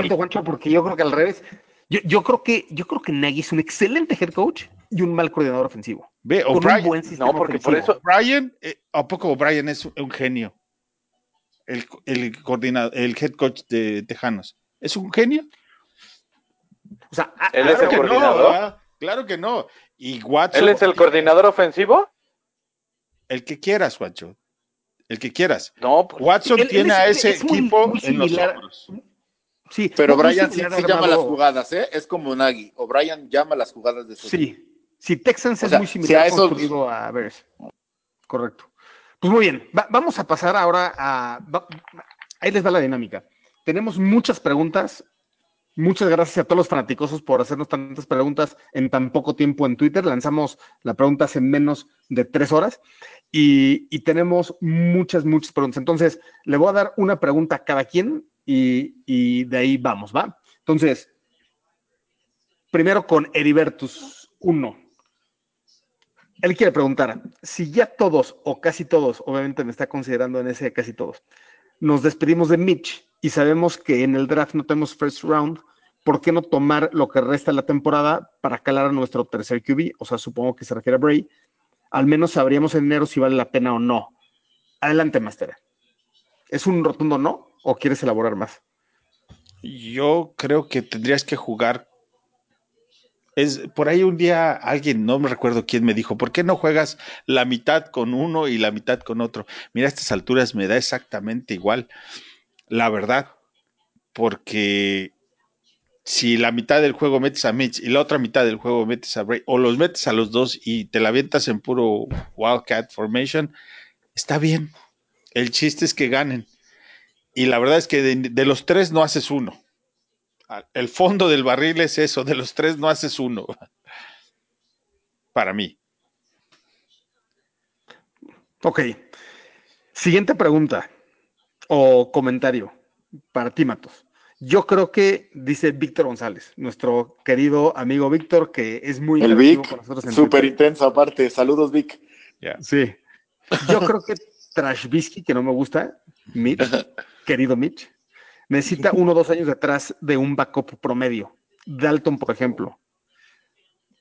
100% Juancho, porque yo creo que al revés. Yo, yo creo que yo creo que Nagy es un excelente head coach y un mal coordinador ofensivo. Ve, Con un buen sistema No, porque por ofensivo. eso, O'Brien, eh, ¿a poco O'Brien es un genio? El, el coordinador, el head coach de Tejanos. ¿Es un genio? O sea, a- Él a- es el no, coordinador. claro que no. Y Watson. él es el coordinador ofensivo. El que quieras, Juancho. El que quieras. No, pues, Watson Él- él tiene es- a ese es muy- equipo muy en los hombros. Sí, Pero Brian sí, sí llama las jugadas, ¿eh? Es como Nagy. O Brian llama las jugadas de su Sí, sí, Texans O es sea, muy si similar a eso- a Bears. Correcto. Pues muy bien, va- vamos a pasar ahora a... va- ahí les va la dinámica. Tenemos muchas preguntas Muchas gracias a todos los fanáticos por hacernos tantas preguntas en tan poco tiempo en Twitter. Lanzamos la pregunta hace menos de tres horas y, y tenemos muchas, muchas preguntas. Entonces, le voy a dar una pregunta a cada quien y, de ahí vamos, ¿va? Entonces, primero con Heribertus 1. Él quiere preguntar, si ya todos o casi todos, obviamente me está considerando en ese casi todos, nos despedimos de Mitch y sabemos que en el draft no tenemos first round, ¿por qué no tomar lo que resta de la temporada para calar a nuestro tercer QB? O sea, supongo que se refiere a Bray. Al menos sabríamos en enero si vale la pena o no. Adelante, Master. ¿Es un rotundo no o quieres elaborar más? Yo creo que tendrías que jugar. Es, por ahí un día alguien, no me recuerdo quién me dijo, ¿por qué no juegas la mitad con uno y la mitad con otro? Mira, a estas alturas me da exactamente igual, la verdad, porque si la mitad del juego metes a Mitch y la otra mitad del juego metes a Bray, o los metes a los dos y te la avientas en puro Wildcat Formation, está bien. El chiste es que ganen. Y la verdad es que de, de los tres no haces uno. El fondo del barril es eso, de los tres no haces uno. Para mí. Ok. Siguiente pregunta o comentario para ti, Matos. Yo creo que dice Víctor González, nuestro querido amigo Víctor, que es muy El Vic, con nosotros en súper intenso aparte. Saludos, Vic. Sí. Yo creo que Trashbisky, que no me gusta, Mitch, querido Mitch, necesita uno o dos años detrás de un backup promedio. Dalton, por ejemplo.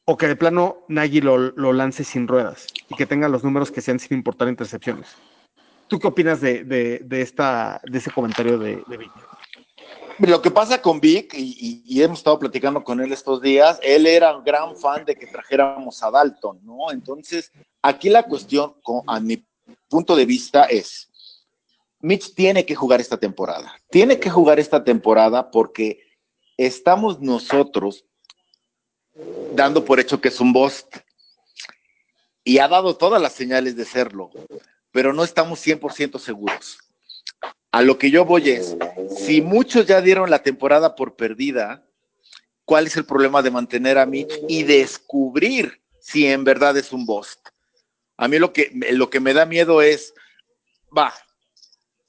O que de plano Nagy lo, lo lance sin ruedas y que tenga los números que sean sin importar intercepciones. ¿Tú qué opinas de, de- de esta, de ese comentario de, de Vic? Lo que pasa con Vic, y, y- y hemos estado platicando con él estos días, él era un gran fan de que trajéramos a Dalton, ¿no? Entonces, aquí la cuestión, con- a mi punto de vista, es, Mitch tiene que jugar esta temporada. Tiene que jugar esta temporada porque estamos nosotros dando por hecho que es un bust. Y ha dado todas las señales de serlo, pero no estamos 100% seguros. A lo que yo voy es, si muchos ya dieron la temporada por perdida, ¿cuál es el problema de mantener a Mitch y descubrir si en verdad es un bust? A mí lo que, lo que me da miedo es, va,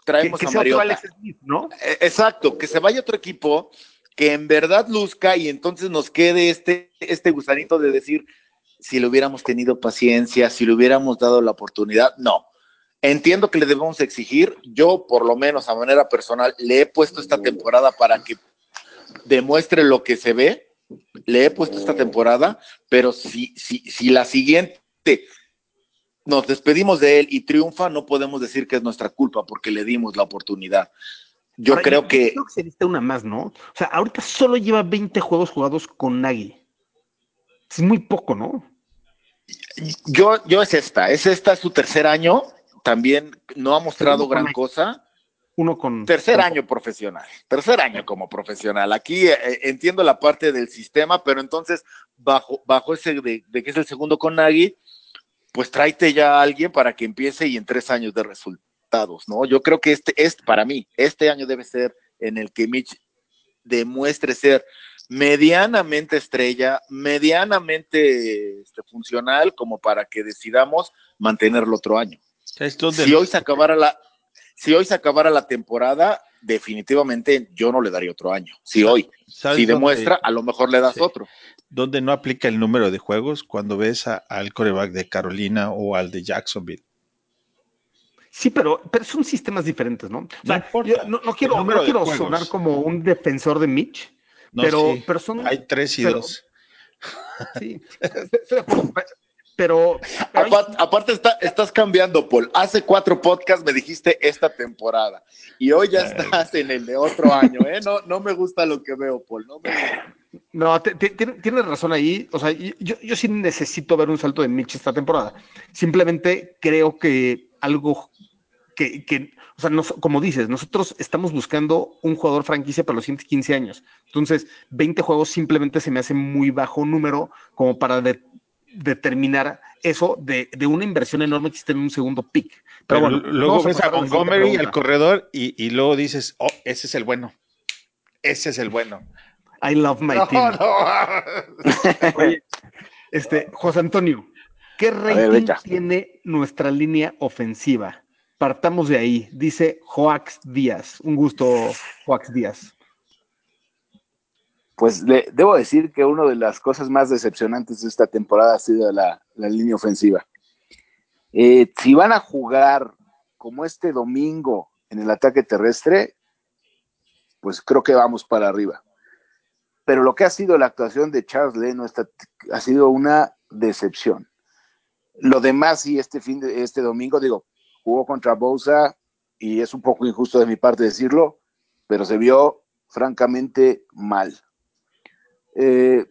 traemos que a sea Mariota. Alex Smith, ¿no? Eh, Exacto, que se vaya otro equipo que en verdad luzca y entonces nos quede este, este gusanito de decir, si le hubiéramos tenido paciencia, si le hubiéramos dado la oportunidad, no. Entiendo que le debemos exigir, yo por lo menos a manera personal le he puesto esta temporada para que demuestre lo que se ve, le he puesto esta temporada, pero si, si, si la siguiente nos despedimos de él y triunfa, no podemos decir que es nuestra culpa porque le dimos la oportunidad. Yo Ahora, creo que Creo que se una más, ¿no? O sea, ahorita solo lleva 20 juegos jugados con Nagy. Es muy poco, ¿no? yo, yo es esta, es esta su tercer año, también no ha mostrado gran cosa. Uno con. Tercer con- año profesional, tercer año como profesional. Aquí eh, entiendo la parte del sistema, pero entonces bajo, bajo ese de, de que es el segundo con Nagy, pues tráete ya a alguien para que empiece y en tres años de resultados, ¿no? Yo creo que este, este para mí, este año debe ser en el que Mitch demuestre ser medianamente estrella, medianamente este, funcional, como para que decidamos mantenerlo otro año. Si hoy se acabara la, si hoy se acabara la temporada, definitivamente yo no le daría otro año. Si hoy, ¿Sabes si dónde- demuestra, a lo mejor le das Sí. otro. dónde no aplica el número de juegos cuando ves a- al coreback de Carolina o al de Jacksonville. Sí, pero, pero son sistemas diferentes, ¿no? O No sea, importa. yo no, no quiero, no quiero sonar como un defensor de Mitch, No, pero, sí, pero son. hay tres y pero- dos. Sí, estoy de acuerdo, Pero. Aparte, aparte está, estás cambiando, Paul. Hace cuatro podcasts me dijiste esta temporada y hoy ya estás en el de otro año, ¿eh? No, no me gusta lo que veo, Paul. No me. No, te- te- tiene- tienes razón ahí. O sea, yo, yo sí necesito ver un salto de Mitch esta temporada. Simplemente creo que algo que, que- o sea, nos- como dices, nosotros estamos buscando un jugador franquicia para los siguientes 15 años. Entonces, 20 juegos simplemente se me hace muy bajo número como para de- determinar eso de, de una inversión enorme que esté en un segundo pick. Pero, Pero bueno, luego ves a Montgomery, al corredor, y, y luego dices, oh, ese es el bueno. Ese es el bueno. I love my No, team. no. Oye, este, José Antonio, ¿qué rating tiene nuestra línea ofensiva? Partamos de ahí. Dice Joax Díaz. Un gusto, Joax Díaz. Pues le, debo decir que una de las cosas más decepcionantes de esta temporada ha sido la, línea ofensiva. Eh, si van a jugar como este domingo en el ataque terrestre, pues creo que vamos para arriba. Pero lo que ha sido la actuación de Charles Leno esta- ha sido una decepción. Lo demás, sí, este fin de este domingo, digo, jugó contra Bosa y es un poco injusto de mi parte decirlo, pero se vio francamente mal. Eh,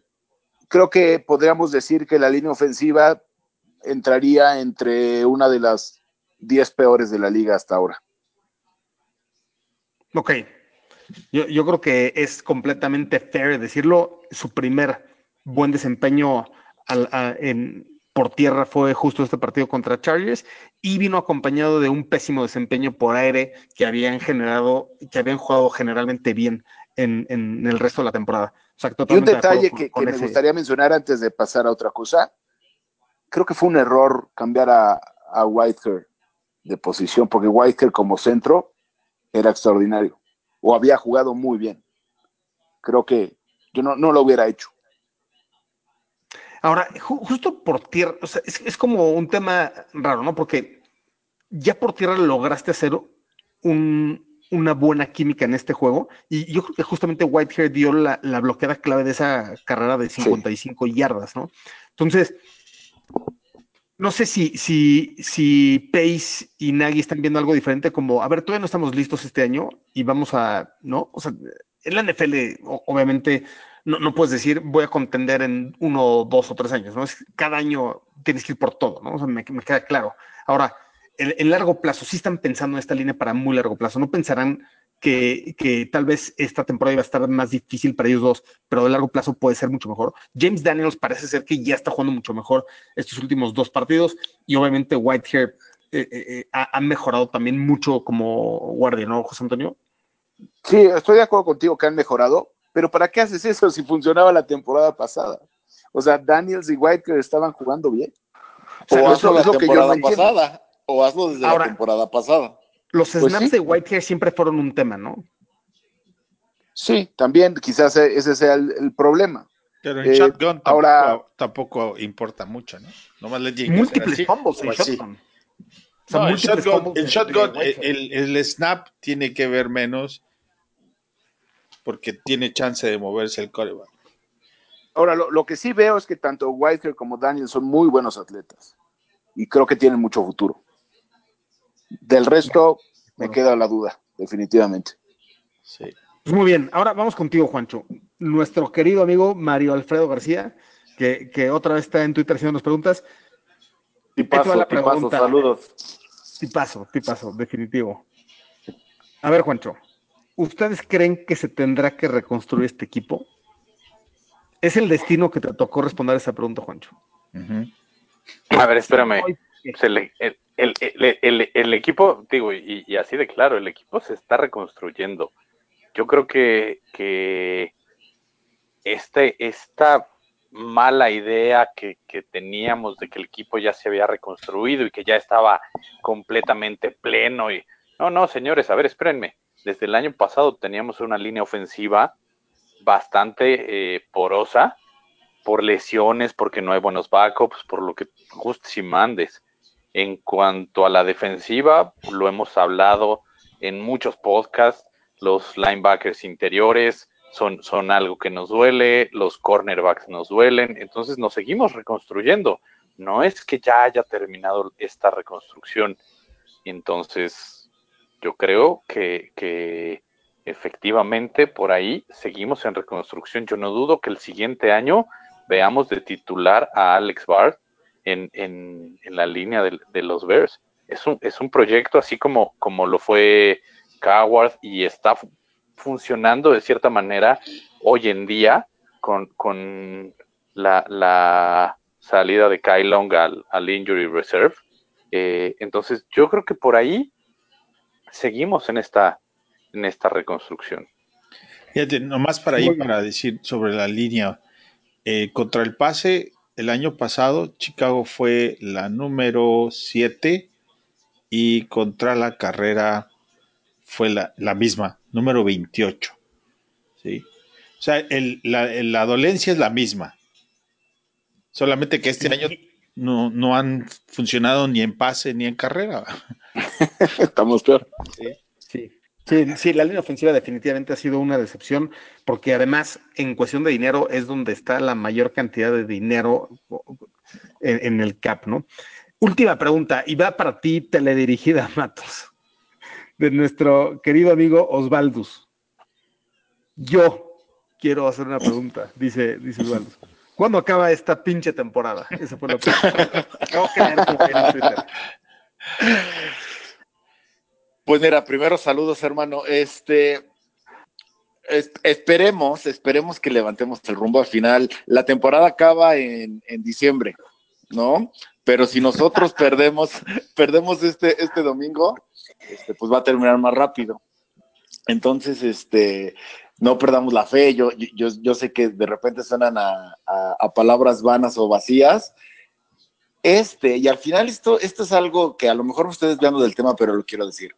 creo que podríamos decir que la línea ofensiva entraría entre una de las 10 peores de la liga hasta ahora. Ok. Yo, creo que es completamente fair decirlo. Su primer buen desempeño por tierra fue justo este partido contra Chargers y vino acompañado de un pésimo desempeño por aire que habían generado, que habían jugado generalmente bien en, en el resto de la temporada. Y un detalle que, me ese- gustaría mencionar antes de pasar a otra cosa, creo que fue un error cambiar a, a de posición, porque Whitaker como centro era extraordinario, o había jugado muy bien. Creo que yo no, no lo hubiera hecho. Ahora, ju- justo por tierra, o sea, es, es como un tema raro, ¿no? Porque ya por tierra lograste hacer un- una buena química en este juego y yo creo que justamente Whitehair dio la, la bloqueada clave de esa carrera de 55 yardas, ¿no? Entonces, no sé si, si, si Pace y Nagy están viendo algo diferente, como, a ver, todavía no estamos listos este año y vamos a, ¿no? O sea, en la NFL, obviamente, no, no puedes decir voy a contender en uno, dos o tres años, ¿no? Es, cada año tienes que ir por todo, ¿no? O sea, me, me queda claro. Ahora, en, en largo plazo, sí están pensando en esta línea para muy largo plazo, no pensarán que, que tal vez esta temporada iba a estar más difícil para ellos dos, pero de largo plazo puede ser mucho mejor. James Daniels parece ser que ya está jugando mucho mejor estos últimos dos partidos y obviamente Whitehair eh, eh, eh, ha, ha mejorado también mucho como guardia, ¿no, José Antonio? Sí, estoy de acuerdo contigo que han mejorado, pero ¿para qué haces eso si funcionaba la temporada pasada? O sea, Daniels y Whitaker estaban jugando bien. O sea, hazlo es lo que yo no pasada. O hazlo desde Ahora- la temporada pasada. Los Pues snaps sí. de Whitehair siempre fueron un tema, ¿no? Sí, también quizás ese sea el, el problema. Pero en Eh, shotgun tampoco, ahora- tampoco importa mucho, ¿no? Nomás Múltiples fumbles en así. shotgun. O sea, No, el múltiples shotgun, fumbles el, shotgun, Whitehair. el, el- el snap tiene que ver menos porque tiene chance de moverse el coreback. Ahora, lo, lo que sí veo es que tanto Whitaker como Daniels son muy buenos atletas y creo que tienen mucho futuro. Del resto, me queda la duda, definitivamente. Sí. Pues muy bien, ahora vamos contigo, Juancho. Nuestro querido amigo Mario Alfredo García, que, que otra vez está en Twitter haciéndonos preguntas. Tipazo, la tipazo, pregunta. saludos. Tipazo, tipazo, definitivo. A ver, Juancho, ¿ustedes creen que se tendrá que reconstruir este equipo? ¿Es el destino que te tocó responder esa pregunta, Juancho? A ver, espérame. Pues el, el- el- el- equipo, digo, y, y así de claro, el equipo se está reconstruyendo. Yo creo que, que este, esta mala idea que, que teníamos de que el equipo ya se había reconstruido y que ya estaba completamente pleno. Y... No, no, señores, a ver, espérenme. Desde el año pasado teníamos una línea ofensiva bastante eh, porosa por lesiones, porque no hay buenos backups, por lo que gustes y mandes. En cuanto a la defensiva, lo hemos hablado en muchos podcasts, los linebackers interiores son, son algo que nos duele, los cornerbacks nos duelen, entonces nos seguimos reconstruyendo. No es que ya haya terminado esta reconstrucción. Entonces, yo creo que, que efectivamente por ahí seguimos en reconstrucción. Yo no dudo que el siguiente año veamos de titular a Alex Barr en, en, en la línea de, de, los Bears. Es un, es un proyecto así como, como lo fue Coward y está fu funcionando de cierta manera hoy en día con, con la, la, salida de Kyle Long al, al Injury Reserve. Eh, entonces yo creo que por ahí seguimos en esta, en esta reconstrucción. Fíjate, nomás para ir para decir sobre la línea. eh, contra el pase, el año pasado, Chicago fue la número 7 y contra la carrera fue la, la misma, número 28. ¿sí? O sea, el- la, la dolencia es la misma. Solamente que este año no, no han funcionado ni en pase ni en carrera. Estamos peor. Sí. Sí, sí, la línea ofensiva definitivamente ha sido una decepción, porque además, en cuestión de dinero, es donde está la mayor cantidad de dinero en, en el CAP, ¿no? Última pregunta, y va para ti, teledirigida, Matos, de nuestro querido amigo Osvaldus. Yo quiero hacer una pregunta, dice, dice Osvaldus. ¿Cuándo acaba esta pinche temporada? Esa fue la pregunta. Acabo de en Twitter. Pues mira, primero saludos, hermano. Este, es- esperemos, esperemos que levantemos el rumbo al final. La temporada acaba en, en diciembre, ¿no? Pero si nosotros perdemos, perdemos este, este domingo, este, pues va a terminar más rápido. Entonces, este, no perdamos la fe. Yo, yo, yo sé que de repente suenan a, a- a palabras vanas o vacías. Este, y al final esto, esto es algo que a lo mejor ustedes vean del tema, pero lo quiero decir.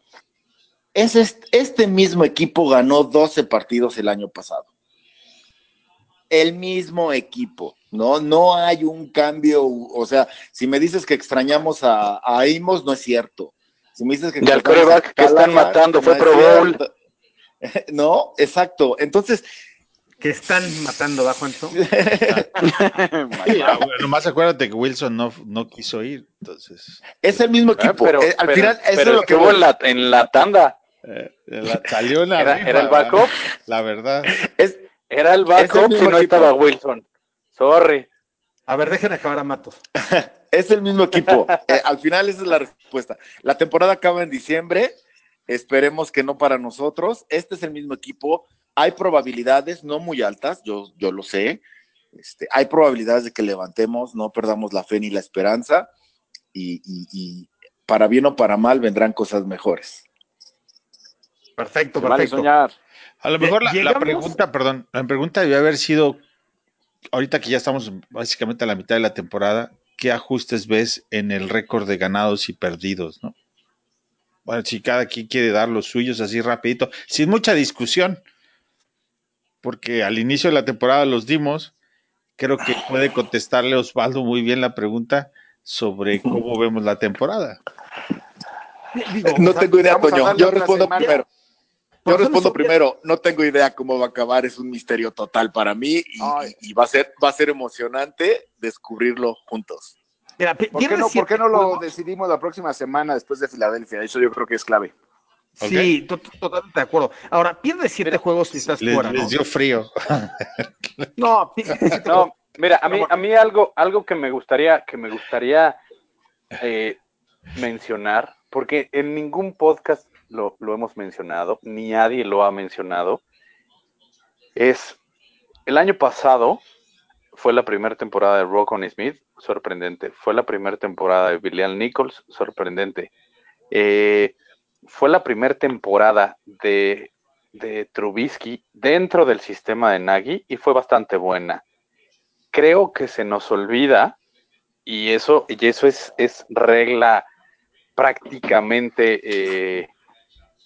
Es este, este mismo equipo ganó 12 partidos el año pasado. El mismo equipo, ¿no? No hay un cambio, o sea, si me dices que extrañamos a, a Imos, no es cierto. Si me dices que Y al coreback que están matando fue Pro Bowl. No, exacto. Entonces, Que están matando, ¿va, Juancho? Ah, bueno, nomás acuérdate que Wilson no, no quiso ir, entonces es el mismo Ah, equipo. pero, Eh, al pero- final, eso pero es lo que voy. en la, en la tanda. eh, la- salió en la Era, rifa, era el backup. La verdad. Es, Era el backup si no estaba Wilson. Sorry. A ver, dejen acabar a Matos. Es el mismo equipo. Eh, al final esa es la respuesta. La temporada acaba en diciembre. Esperemos que no para nosotros. Este es el mismo equipo. Hay probabilidades, no muy altas, yo, yo lo sé. Este, hay probabilidades de que levantemos, no perdamos la fe ni la esperanza. Y, y- y para bien o para mal vendrán cosas mejores. Perfecto, vale perfecto. soñar. A lo mejor la, pregunta, perdón, la pregunta debió haber sido, ahorita que ya estamos básicamente a la mitad de la temporada, ¿qué ajustes ves en el récord de ganados y perdidos? ¿no? Bueno, si cada quien quiere dar los suyos así rapidito, sin mucha discusión, porque al inicio de la temporada los dimos, creo que puede contestarle Osvaldo muy bien la pregunta sobre cómo vemos la temporada. Digo, No o sea, tengo idea, Toño. Yo respondo semana. primero. Yo respondo primero. No tengo idea cómo va a acabar. Es un misterio total para mí y, va a ser va a ser emocionante descubrirlo juntos. Mira, ¿Por qué, no, ¿Por qué no lo decidimos la próxima semana después de Filadelfia? Eso yo creo que es clave. Sí, to- to- totalmente de acuerdo. Ahora, pierde siete juegos si estás Les, fuera, ¿no? les dio frío. No, No, mira, a mí, a mí algo, algo que me gustaría, que me gustaría eh, mencionar, porque en ningún podcast lo, lo hemos mencionado, ni nadie lo ha mencionado, es el año pasado fue la primera temporada de Rockon Smith, sorprendente. Fue la primera temporada de Billian Nichols, sorprendente. Eh, fue la primera temporada de, de Trubisky dentro del sistema de Nagy y fue bastante buena. Creo que se nos olvida, y eso, y eso es, es regla prácticamente eh,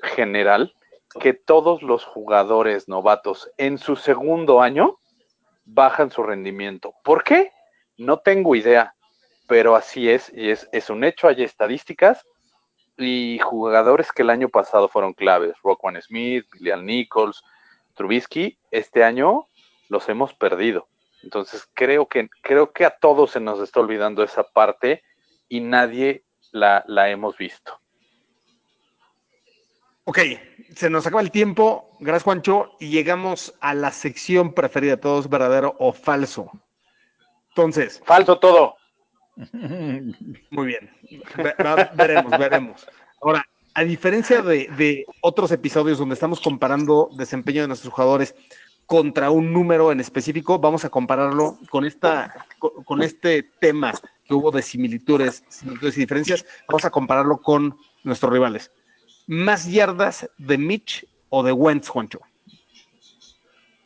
general, que todos los jugadores novatos en su segundo año bajan su rendimiento. ¿Por qué? No tengo idea, pero así es, y es, es un hecho, hay estadísticas y jugadores que el año pasado fueron claves, Rockwan Smith, Billian Nichols, Trubisky, este año los hemos perdido. Entonces creo que, creo que a todos se nos está olvidando esa parte y nadie la, la hemos visto. Ok, se nos acaba el tiempo. Gracias, Juancho. Y llegamos a la sección preferida de todos, verdadero o falso. Entonces, Falso todo. muy bien. Ve- va- veremos, veremos. Ahora, a diferencia de, de otros episodios donde estamos comparando desempeño de nuestros jugadores contra un número en específico, vamos a compararlo con esta, con, con este tema que hubo de similitudes, similitudes y diferencias. Vamos a compararlo con nuestros rivales. ¿Más yardas de Mitch o de Wentz, Juancho?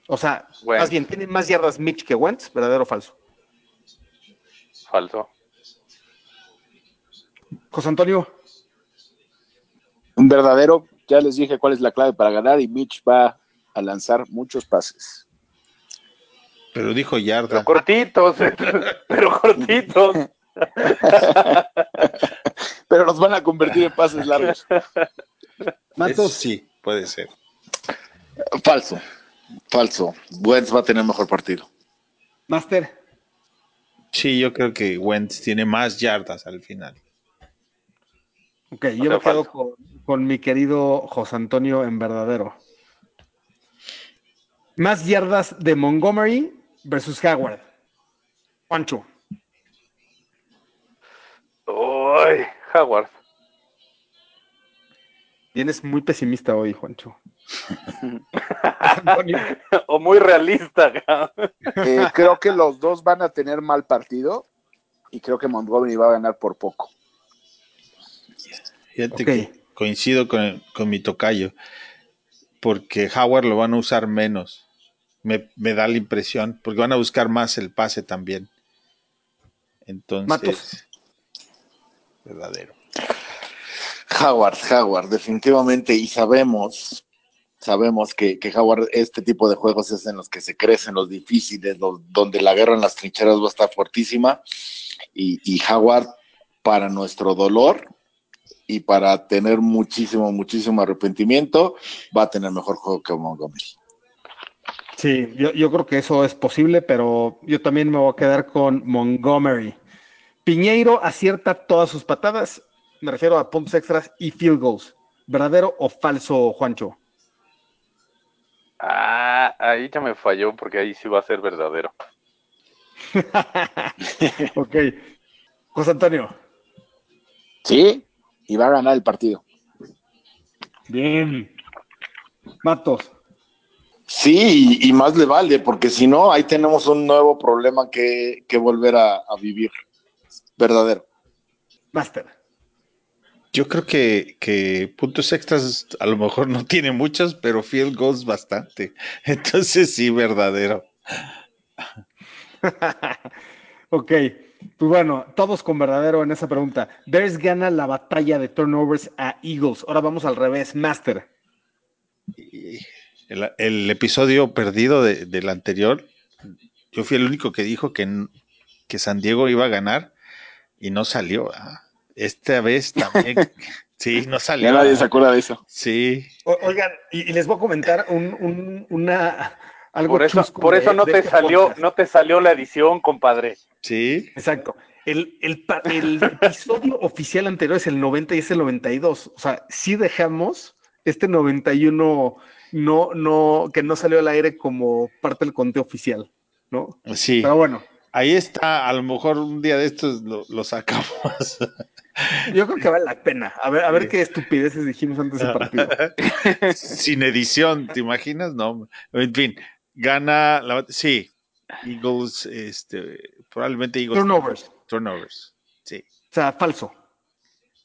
O sea, Wentz. más bien, ¿tiene más yardas Mitch que Wentz? ¿Verdadero o falso? Falso. José Antonio, Un verdadero, ya les dije cuál es la clave para ganar y Mitch va a lanzar muchos pases. Pero dijo Pero yarda. cortitos, pero cortitos. Pero los van a convertir en pases largos. Eso sí, puede ser. Falso, falso. Wentz va a tener mejor partido. Master. Sí, yo creo que Wentz tiene más yardas al final. Ok, yo me quedo con, con mi querido José Antonio en verdadero. Más yardas de Montgomery versus Howard. Juancho. Uy, Howard. Vienes muy pesimista hoy, Juancho. O muy realista. cabrón. Eh, creo que los dos van a tener mal partido y creo que Montgomery va a ganar por poco. Fíjate que coincido con, con mi tocayo, porque Howard lo van a usar menos. Me, me da la impresión, porque van a buscar más el pase también. Entonces, Matos. verdadero. Howard, Howard, definitivamente. Y sabemos, sabemos que, que Howard, este tipo de juegos es en los que se crecen los difíciles, los- donde la guerra en las trincheras va a estar fuertísima. Y, y Howard, para nuestro dolor y para tener muchísimo, muchísimo arrepentimiento, va a tener mejor juego que Montgomery. Sí, yo, yo creo que eso es posible, pero yo también me voy a quedar con Montgomery. Piñeiro acierta todas sus patadas, me refiero a puntos extras y field goals. ¿Verdadero o falso, Juancho? Ah, ahí ya me falló porque ahí sí va a ser verdadero. ok. José Antonio. Sí, y va a ganar el partido. Bien. Matos. Sí, y, y más le vale, porque si no, ahí tenemos un nuevo problema que, que volver a, a vivir. Verdadero. Master. Yo creo que, que puntos extras a lo mejor no tiene muchos, pero field goals bastante. Entonces sí, verdadero. ok. Pues bueno, todos con verdadero en esa pregunta. Bears gana la batalla de turnovers a Eagles. Ahora vamos al revés. Master. El, el episodio perdido de- del anterior, yo fui el único que dijo que, que San Diego iba a ganar y no salió. Esta vez también. sí, no salió. Ya nadie se acuerda de eso. Sí, O- oigan, y, y les voy a comentar un, un- una algo Por eso, chusco por de- eso no de te este salió, podcast. no te salió la edición, compadre. sí. Exacto. El, el pa- el episodio oficial anterior es el 90 y es el 92. O sea, sí dejamos este 91 no, no, que no salió al aire como parte del conteo oficial, ¿no? Sí, Pero bueno, ahí está. A lo mejor un día de estos lo, lo sacamos. yo creo que vale la pena. A ver, a ver Sí. qué estupideces dijimos antes del partido. Sin edición, ¿te imaginas? No. En fin, gana la. Sí, Eagles, este, probablemente Eagles. Turnovers. Turnovers. Sí, O sea, falso.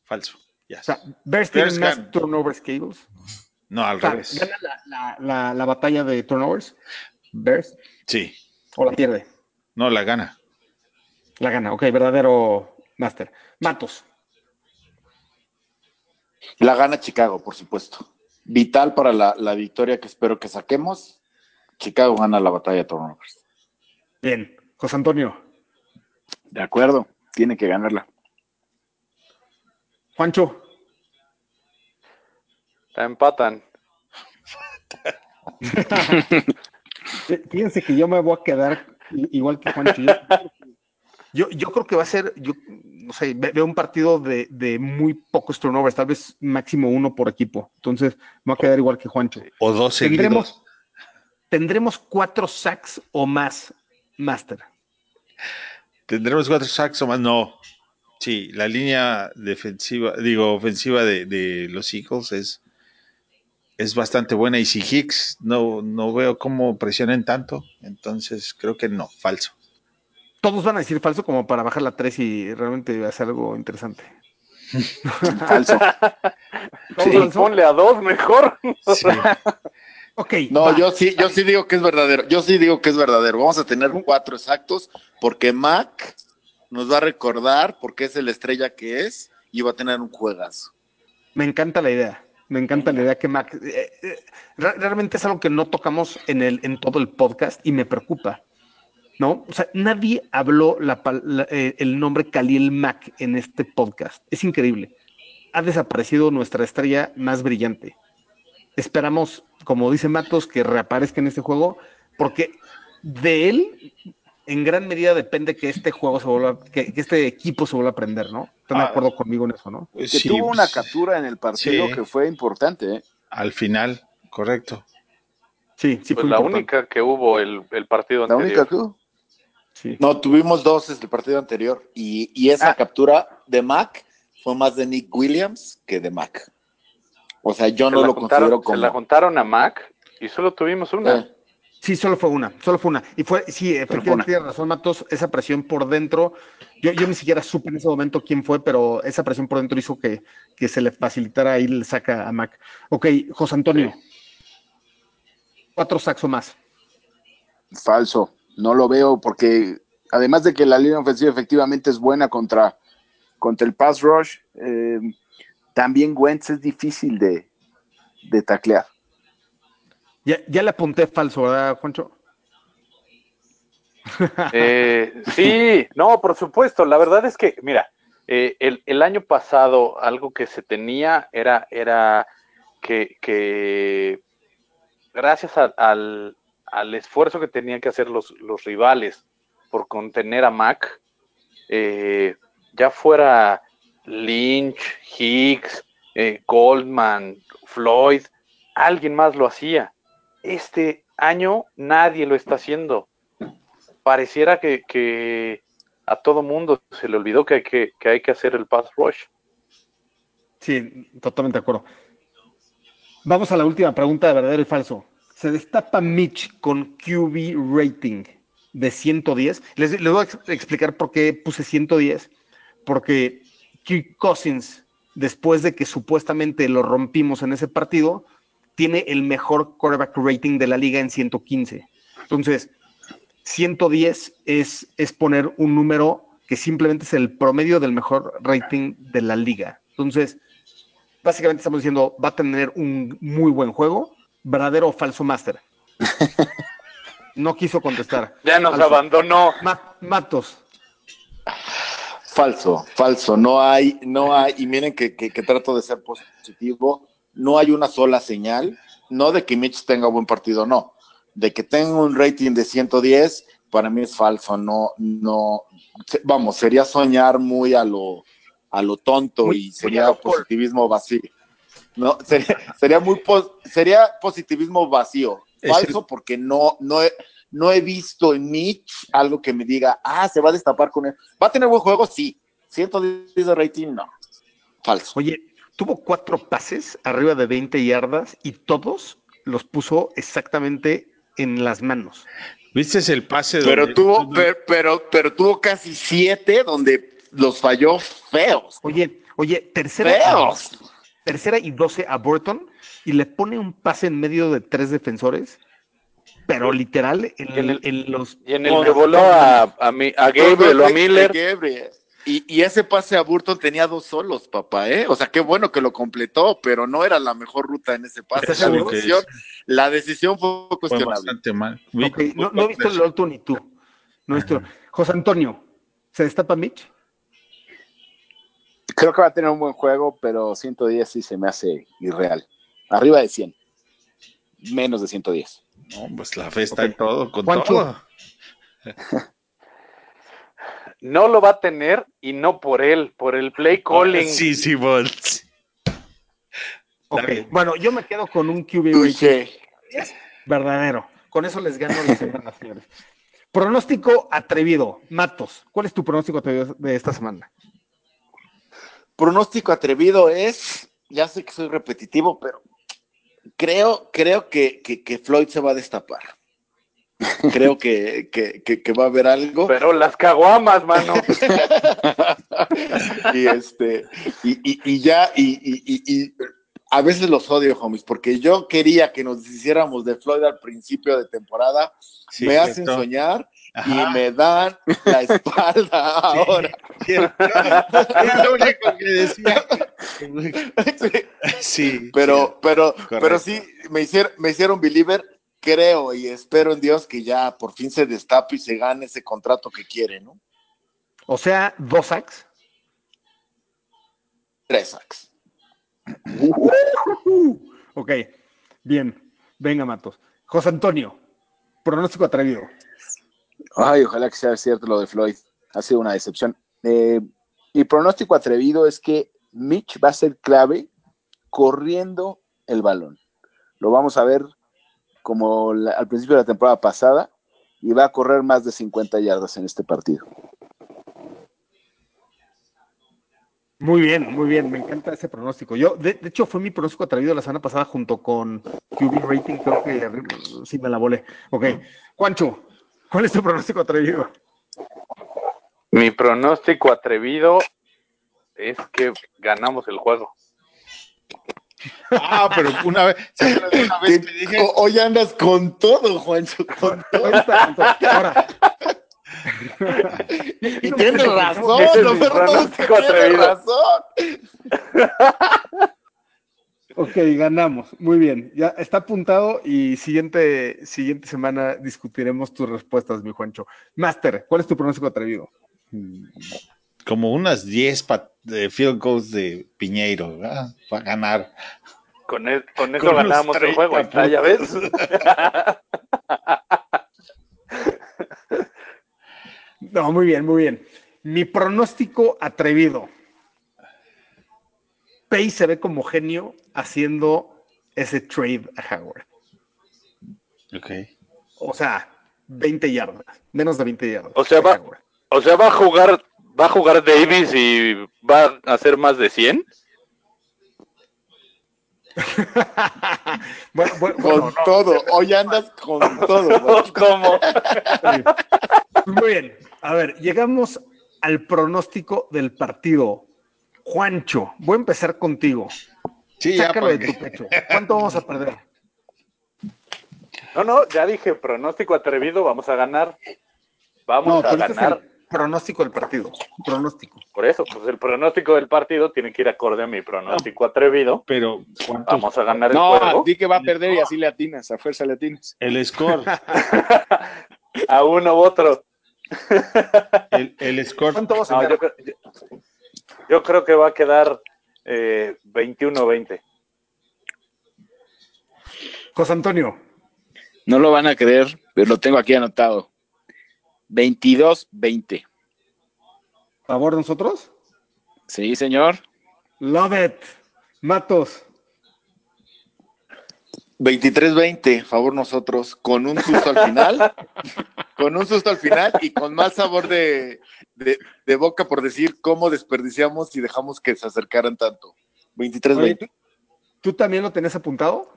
falso. Ya. O sea, Bears Bears tienen más turnovers que Eagles. no, al O sea, revés. gana la, la- la- la batalla de turnovers. Bears. Sí, O la pierde. no la gana. La gana. Ok, verdadero Master. Matos. La gana Chicago, por supuesto. Vital para la, la victoria que espero que saquemos. Chicago gana la batalla de turnovers. Bien. José Antonio. De acuerdo, tiene que ganarla. Juancho. La empatan. Fí- Fíjense que yo me voy a quedar igual que Juancho. Yo, yo, creo que va a ser, yo no sé, ve- veo un partido de, de muy pocos turnovers, tal vez máximo uno por equipo. Entonces, me voy a quedar igual que Juancho. O dos seguidos. Tendremos cuatro sacks o más, Master. ¿Tendremos cuatro sacks o más? No. Sí, la línea defensiva, digo, ofensiva de, de los Eagles es, es bastante buena. Y si Hicks no, no veo cómo presionen tanto, entonces creo que no, falso. Todos van a decir falso como para bajar la 3 y realmente hacer algo interesante. Falso. ¿Todos Sí, falso? ponle a dos mejor. Sí. Ok. No, va. yo sí, yo sí digo que es verdadero. Yo sí digo que es verdadero. Vamos a tener cuatro exactos porque Mac nos va a recordar por qué es el estrella que es y va a tener un juegazo. Me encanta la idea. Me encanta la idea que Mac. eh, eh, re- realmente es algo que no tocamos en, el, en todo el podcast y me preocupa. ¿No? O sea, nadie habló la la- eh, el nombre Khalil Mac en este podcast. Es increíble. Ha desaparecido nuestra estrella más brillante. Esperamos, como dice Matos, que reaparezca en este juego, porque de él, en gran medida, depende que este juego se vuelva, que, que este equipo se vuelva a aprender, ¿no? ¿Están de Ah. acuerdo conmigo en eso, no? Que Sí, tuvo una pues, captura en el partido sí. que fue importante. ¿eh? Al final, correcto. Sí, sí, Pues fue la importante. única que hubo el, el partido La anterior. única que hubo. Sí. No, tuvimos dos desde el partido anterior y, y esa Ah. captura de Mac fue más de Nick Williams que de Mac. O sea, yo Se no lo juntaron- considero como. Se la juntaron a Mac y solo tuvimos una. Eh, Sí, solo fue una, solo fue una. Y fue, sí, efectivamente tienes razón, Matos, esa presión por dentro. Yo, yo ni siquiera supe en ese momento quién fue, pero esa presión por dentro hizo que, que se le facilitara ahí el saca a Mac. Ok, José Antonio. Cuatro sacks o más. Falso. No lo veo porque además de que la línea ofensiva efectivamente es buena contra, contra el pass rush, eh, también Wentz es difícil de, de taclear. Ya, ya le apunté falso, ¿verdad, Juancho? Eh, sí, no, por supuesto. La verdad es que, mira, eh, el, el año pasado algo que se tenía era, era que, que gracias a- al, al esfuerzo que tenían que hacer los, los rivales por contener a Mac, eh, ya fuera Lynch, Hicks, eh, Goldman, Floyd, alguien más lo hacía. Este año nadie lo está haciendo pareciera que, a todo mundo se le olvidó que hay que, hacer el pass rush. Sí, totalmente de acuerdo. Vamos a la última pregunta de verdadero y falso. Se destapa Mitch con QB rating de 110. Les, les voy a ex- explicar por qué puse 110. Porque Kirk Cousins, después de que supuestamente lo rompimos en ese partido, tiene el mejor quarterback rating de la liga en 115. Entonces, 110 es, es poner un número que simplemente es el promedio del mejor rating de la liga. Entonces, básicamente estamos diciendo, va a tener un muy buen juego, verdadero o falso máster. No quiso contestar. Ya nos abandonó. Ma- Matos. Falso, falso. No hay, no hay, y miren que, que- que trato de ser positivo. No hay una sola señal, no de que Mitch tenga buen partido, no. De que tenga un rating de 110, para mí es falso. No, no, vamos, sería soñar muy a lo, a lo tonto Muy- y sería positivismo vacío. No, sería, sería muy, pos- sería positivismo vacío. Falso porque no, no no he visto en Mitch algo que me diga, ah, se va a destapar con él. ¿Va a tener buen juego? Sí. 110 de rating, no. Falso. Oye, tuvo cuatro pases arriba de 20 yardas y todos los puso exactamente en las manos. ¿Viste el pase? Pero donde- tuvo, pero, pero, pero tuvo casi siete donde los falló feos. Oye, oye, tercera, Feos. tercera y 12 a Burton y le pone un pase en medio de tres defensores, pero literal en, Y en el- en los... Y en el que voló a, a, mi- a Gabriel o a Miller. Gabriel. Y, y ese pase a Burton tenía dos solos, papá, ¿eh? O sea, qué bueno que lo completó, pero no era la mejor ruta en ese pase. Decisión, es- la decisión fue Fue cuestionable. bastante mal. Ok, no, no he visto el otro ni tú. No he visto. José Antonio, ¿se destapa Mitch? Creo que va a tener un buen juego, pero 110 sí se me hace irreal. Arriba de 100. Menos de 110. No, pues la fe está en todo, con Juancho. todo. No lo va a tener y no por él, por el play calling. Sí, sí, Bolts. Ok, bien. bueno, yo me quedo con un QB rating Touché. verdadero. Con eso les gano las semanas, señores. Pronóstico atrevido. Matos, ¿cuál es tu pronóstico atrevido de esta semana? Pronóstico atrevido es, ya sé que soy repetitivo, pero creo, creo que, que, que Floyd se va a destapar. Creo que, que, que, que va a haber algo. Pero las caguamas, mano. y este, y, y, y ya, y, y, y- y a veces los odio, homies, porque yo quería que nos hiciéramos de Floyd al principio de temporada. Sí, me hacen cierto. soñar Ajá. y me dan la espalda ahora. Cierto. Era lo único que decía. Sí, Sí. pero, pero, Correcto. pero sí, me hicieron, me hicieron believer. Creo y espero en Dios que ya por fin se destape y se gane ese contrato que quiere, ¿no? O sea, dos sacks. Tres sacks. Ok, bien. Venga, Matos. José Antonio, pronóstico atrevido. Ay, ojalá que sea cierto lo de Floyd. Ha sido una decepción. Eh, mi pronóstico atrevido es que Mitch va a ser clave corriendo el balón. Lo vamos a ver como al principio de la temporada pasada y va a correr más de 50 yardas en este partido. Muy bien, muy bien. Me encanta ese pronóstico. Yo, de, de hecho, fue mi pronóstico atrevido la semana pasada junto con QB Rating. Creo que arri- sí me la volé. Ok. Juancho, ¿cuál es tu pronóstico atrevido? Mi pronóstico atrevido es que ganamos el juego. Ah, pero una vez, ¿se acuerdan una vez que dije, Hoy andas con todo, Juancho, con todo. Ahora. Y tienes razón, no me pronóstico tienes razón. Ok, ganamos. Muy bien. Ya está apuntado y siguiente, siguiente semana discutiremos tus respuestas, mi Juancho. Master, ¿cuál es tu pronóstico atrevido? como unas 10 pa- de field goals de Piñeiro, ¿verdad? Va a ganar. Con, e- con eso Con ganamos el 30 juego. Está, ya ves. No, muy bien, muy bien. Mi pronóstico atrevido. Pay se ve como genio haciendo ese trade a Howard. Ok. O sea, 20 yardas, menos de 20 yardas. O sea, va- Howard. O sea, va a jugar, va a jugar Davis y va a hacer más de 100. bueno, bueno, Con bueno, no, todo, hoy andas con todo. ¿Cómo? Muy bien. A ver, llegamos al pronóstico del partido. Juancho, voy a empezar contigo. Sí, ya, Sácalo de porque- tu pecho. ¿Cuánto vamos a perder? No, no, ya dije, pronóstico atrevido, vamos a ganar. Vamos a es ganar. el pronóstico del partido. Pronóstico. Por eso, pues el pronóstico del partido tiene que ir acorde a mi pronóstico atrevido. Pero, ¿cuántos? Vamos a ganar el No, juego. di que va a perder y así le atinas, a fuerza le atinas. El score, A uno u otro. el, el score, ¿Cuánto vamos a No, ganar? yo, creo- yo- yo creo que va a quedar eh, 21-20. José Antonio, No lo van a creer, pero lo tengo aquí anotado. 22-20. ¿favor nosotros? Sí, señor. Love it. Matos. 23-20, favor nosotros, con un susto al final, con un susto al final y con más sabor de, de, de boca por decir cómo desperdiciamos y dejamos que se acercaran tanto. Oye, 23-20. ¿tú, tú también lo tenías apuntado?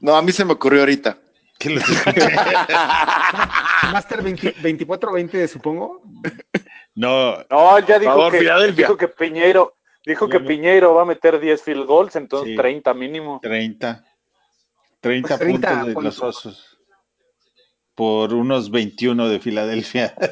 No, a mí se me ocurrió ahorita. Master 20 24-20, supongo. no, No, ya dijo, Favor, que, dijo que Piñeiro, dijo que. Piñeiro va a meter 10 field goals, entonces Sí. 30 mínimo. 30. 30, 30 puntos de puntos. los osos. Por unos 21 de Filadelfia.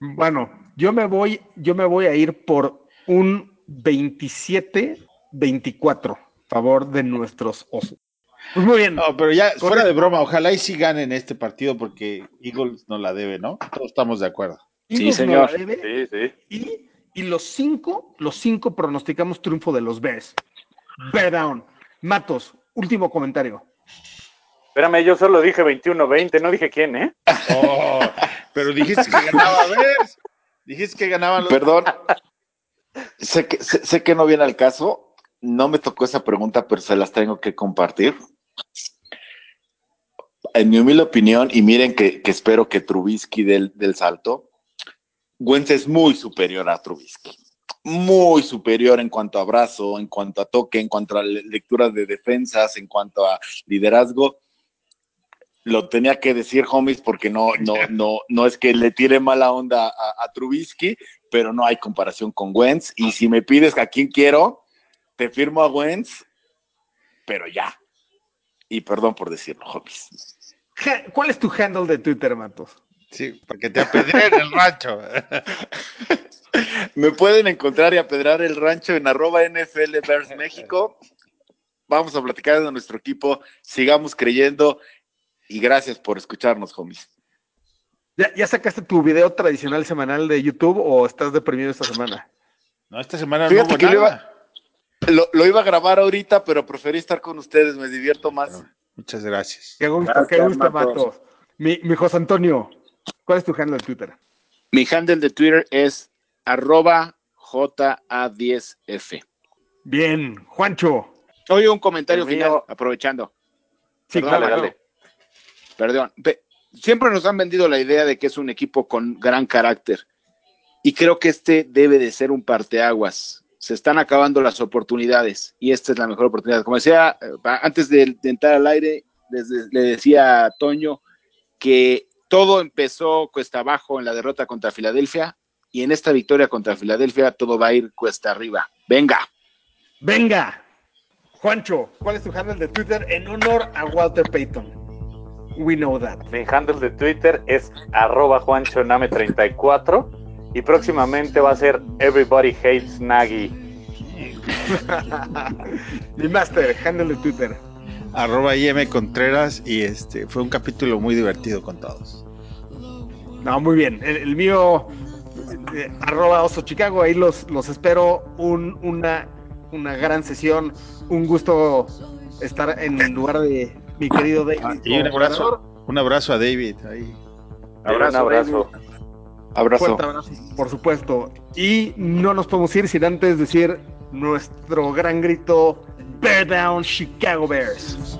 Bueno, yo me voy, yo me voy a ir por un 27-24, favor de nuestros osos. Pues muy bien. No, pero ya, fuera de broma, ojalá y sí ganen este partido porque Eagles no la debe, ¿no? Todos estamos de acuerdo. Eagles sí, no señor. la debe, Sí, sí. Y, y los cinco, los cinco pronosticamos triunfo de los Bears. Bear down. Matos, último comentario. Espérame, yo solo dije 21-20, no dije quién, ¿eh? Oh, pero dijiste que ganaba Bears. Dijiste que ganaban los Perdón, sé que, sé, sé que no viene al caso, no me tocó esa pregunta, pero se las tengo que compartir. En mi humilde opinión, y miren que, que espero que Trubisky del, del salto, Wentz es muy superior a Trubisky. Muy superior en cuanto a abrazo, en cuanto a toque, en cuanto a le- lectura de defensas, en cuanto a liderazgo. lo tenía que decir, homies, porque no, no, no, no es que le tire mala onda a, Trubisky, pero no hay comparación con Wentz. Y si me pides a quién quiero, te firmo a Wentz, pero ya. Y perdón por decirlo, homies. ¿Cuál es tu handle de Twitter, Matos? Sí, porque te apedré en el rancho. Me pueden encontrar y apedrar el rancho en arroba NFL Bears México. Vamos a platicar de nuestro equipo. Sigamos creyendo. Y gracias por escucharnos, homies. ¿Ya, ya sacaste tu video tradicional semanal de YouTube o estás deprimido esta semana? No, esta semana Fíjate no hubo que le nada. Lo, lo iba a grabar ahorita, pero preferí estar con ustedes. Me divierto más. Muchas gracias. Qué gusto, Gracias, qué gusto, Matos. Matos. Mi, mi José Antonio, ¿cuál es tu handle de Twitter? Mi handle de Twitter es arroba JA10F. Bien, Juancho. Oye, un comentario mío- final, aprovechando. Sí, Perdón, claro, dale. Perdón. Pe- Siempre nos han vendido la idea de que es un equipo con gran carácter. Y creo que este debe de ser un parteaguas. Se están acabando las oportunidades y esta es la mejor oportunidad. Como decía, eh, antes de, de entrar al aire, desde- le decía a Toño que todo empezó cuesta abajo en la derrota contra Filadelfia y en esta victoria contra Filadelfia todo va a ir cuesta arriba. Venga. Venga. Juancho, ¿cuál es tu handle de Twitter en honor a Walter Payton? We know that. Mi handle de Twitter es arroba juanchoname34 y próximamente va a ser Everybody Hates Nagy. Mi master, handle de Twitter. Arroba IM Contreras y este fue un capítulo muy divertido con todos. No, muy bien. El, el mío, eh, arroba oso Chicago, ahí los, los espero. Un, una, una gran sesión. Un gusto estar en el lugar de mi querido David. Ah, y un abrazo, un abrazo a David ahí. un abrazo. Abrazo. Fuerte abrazo, por supuesto. Y no nos podemos ir sin antes decir nuestro gran grito: Bear Down Chicago Bears.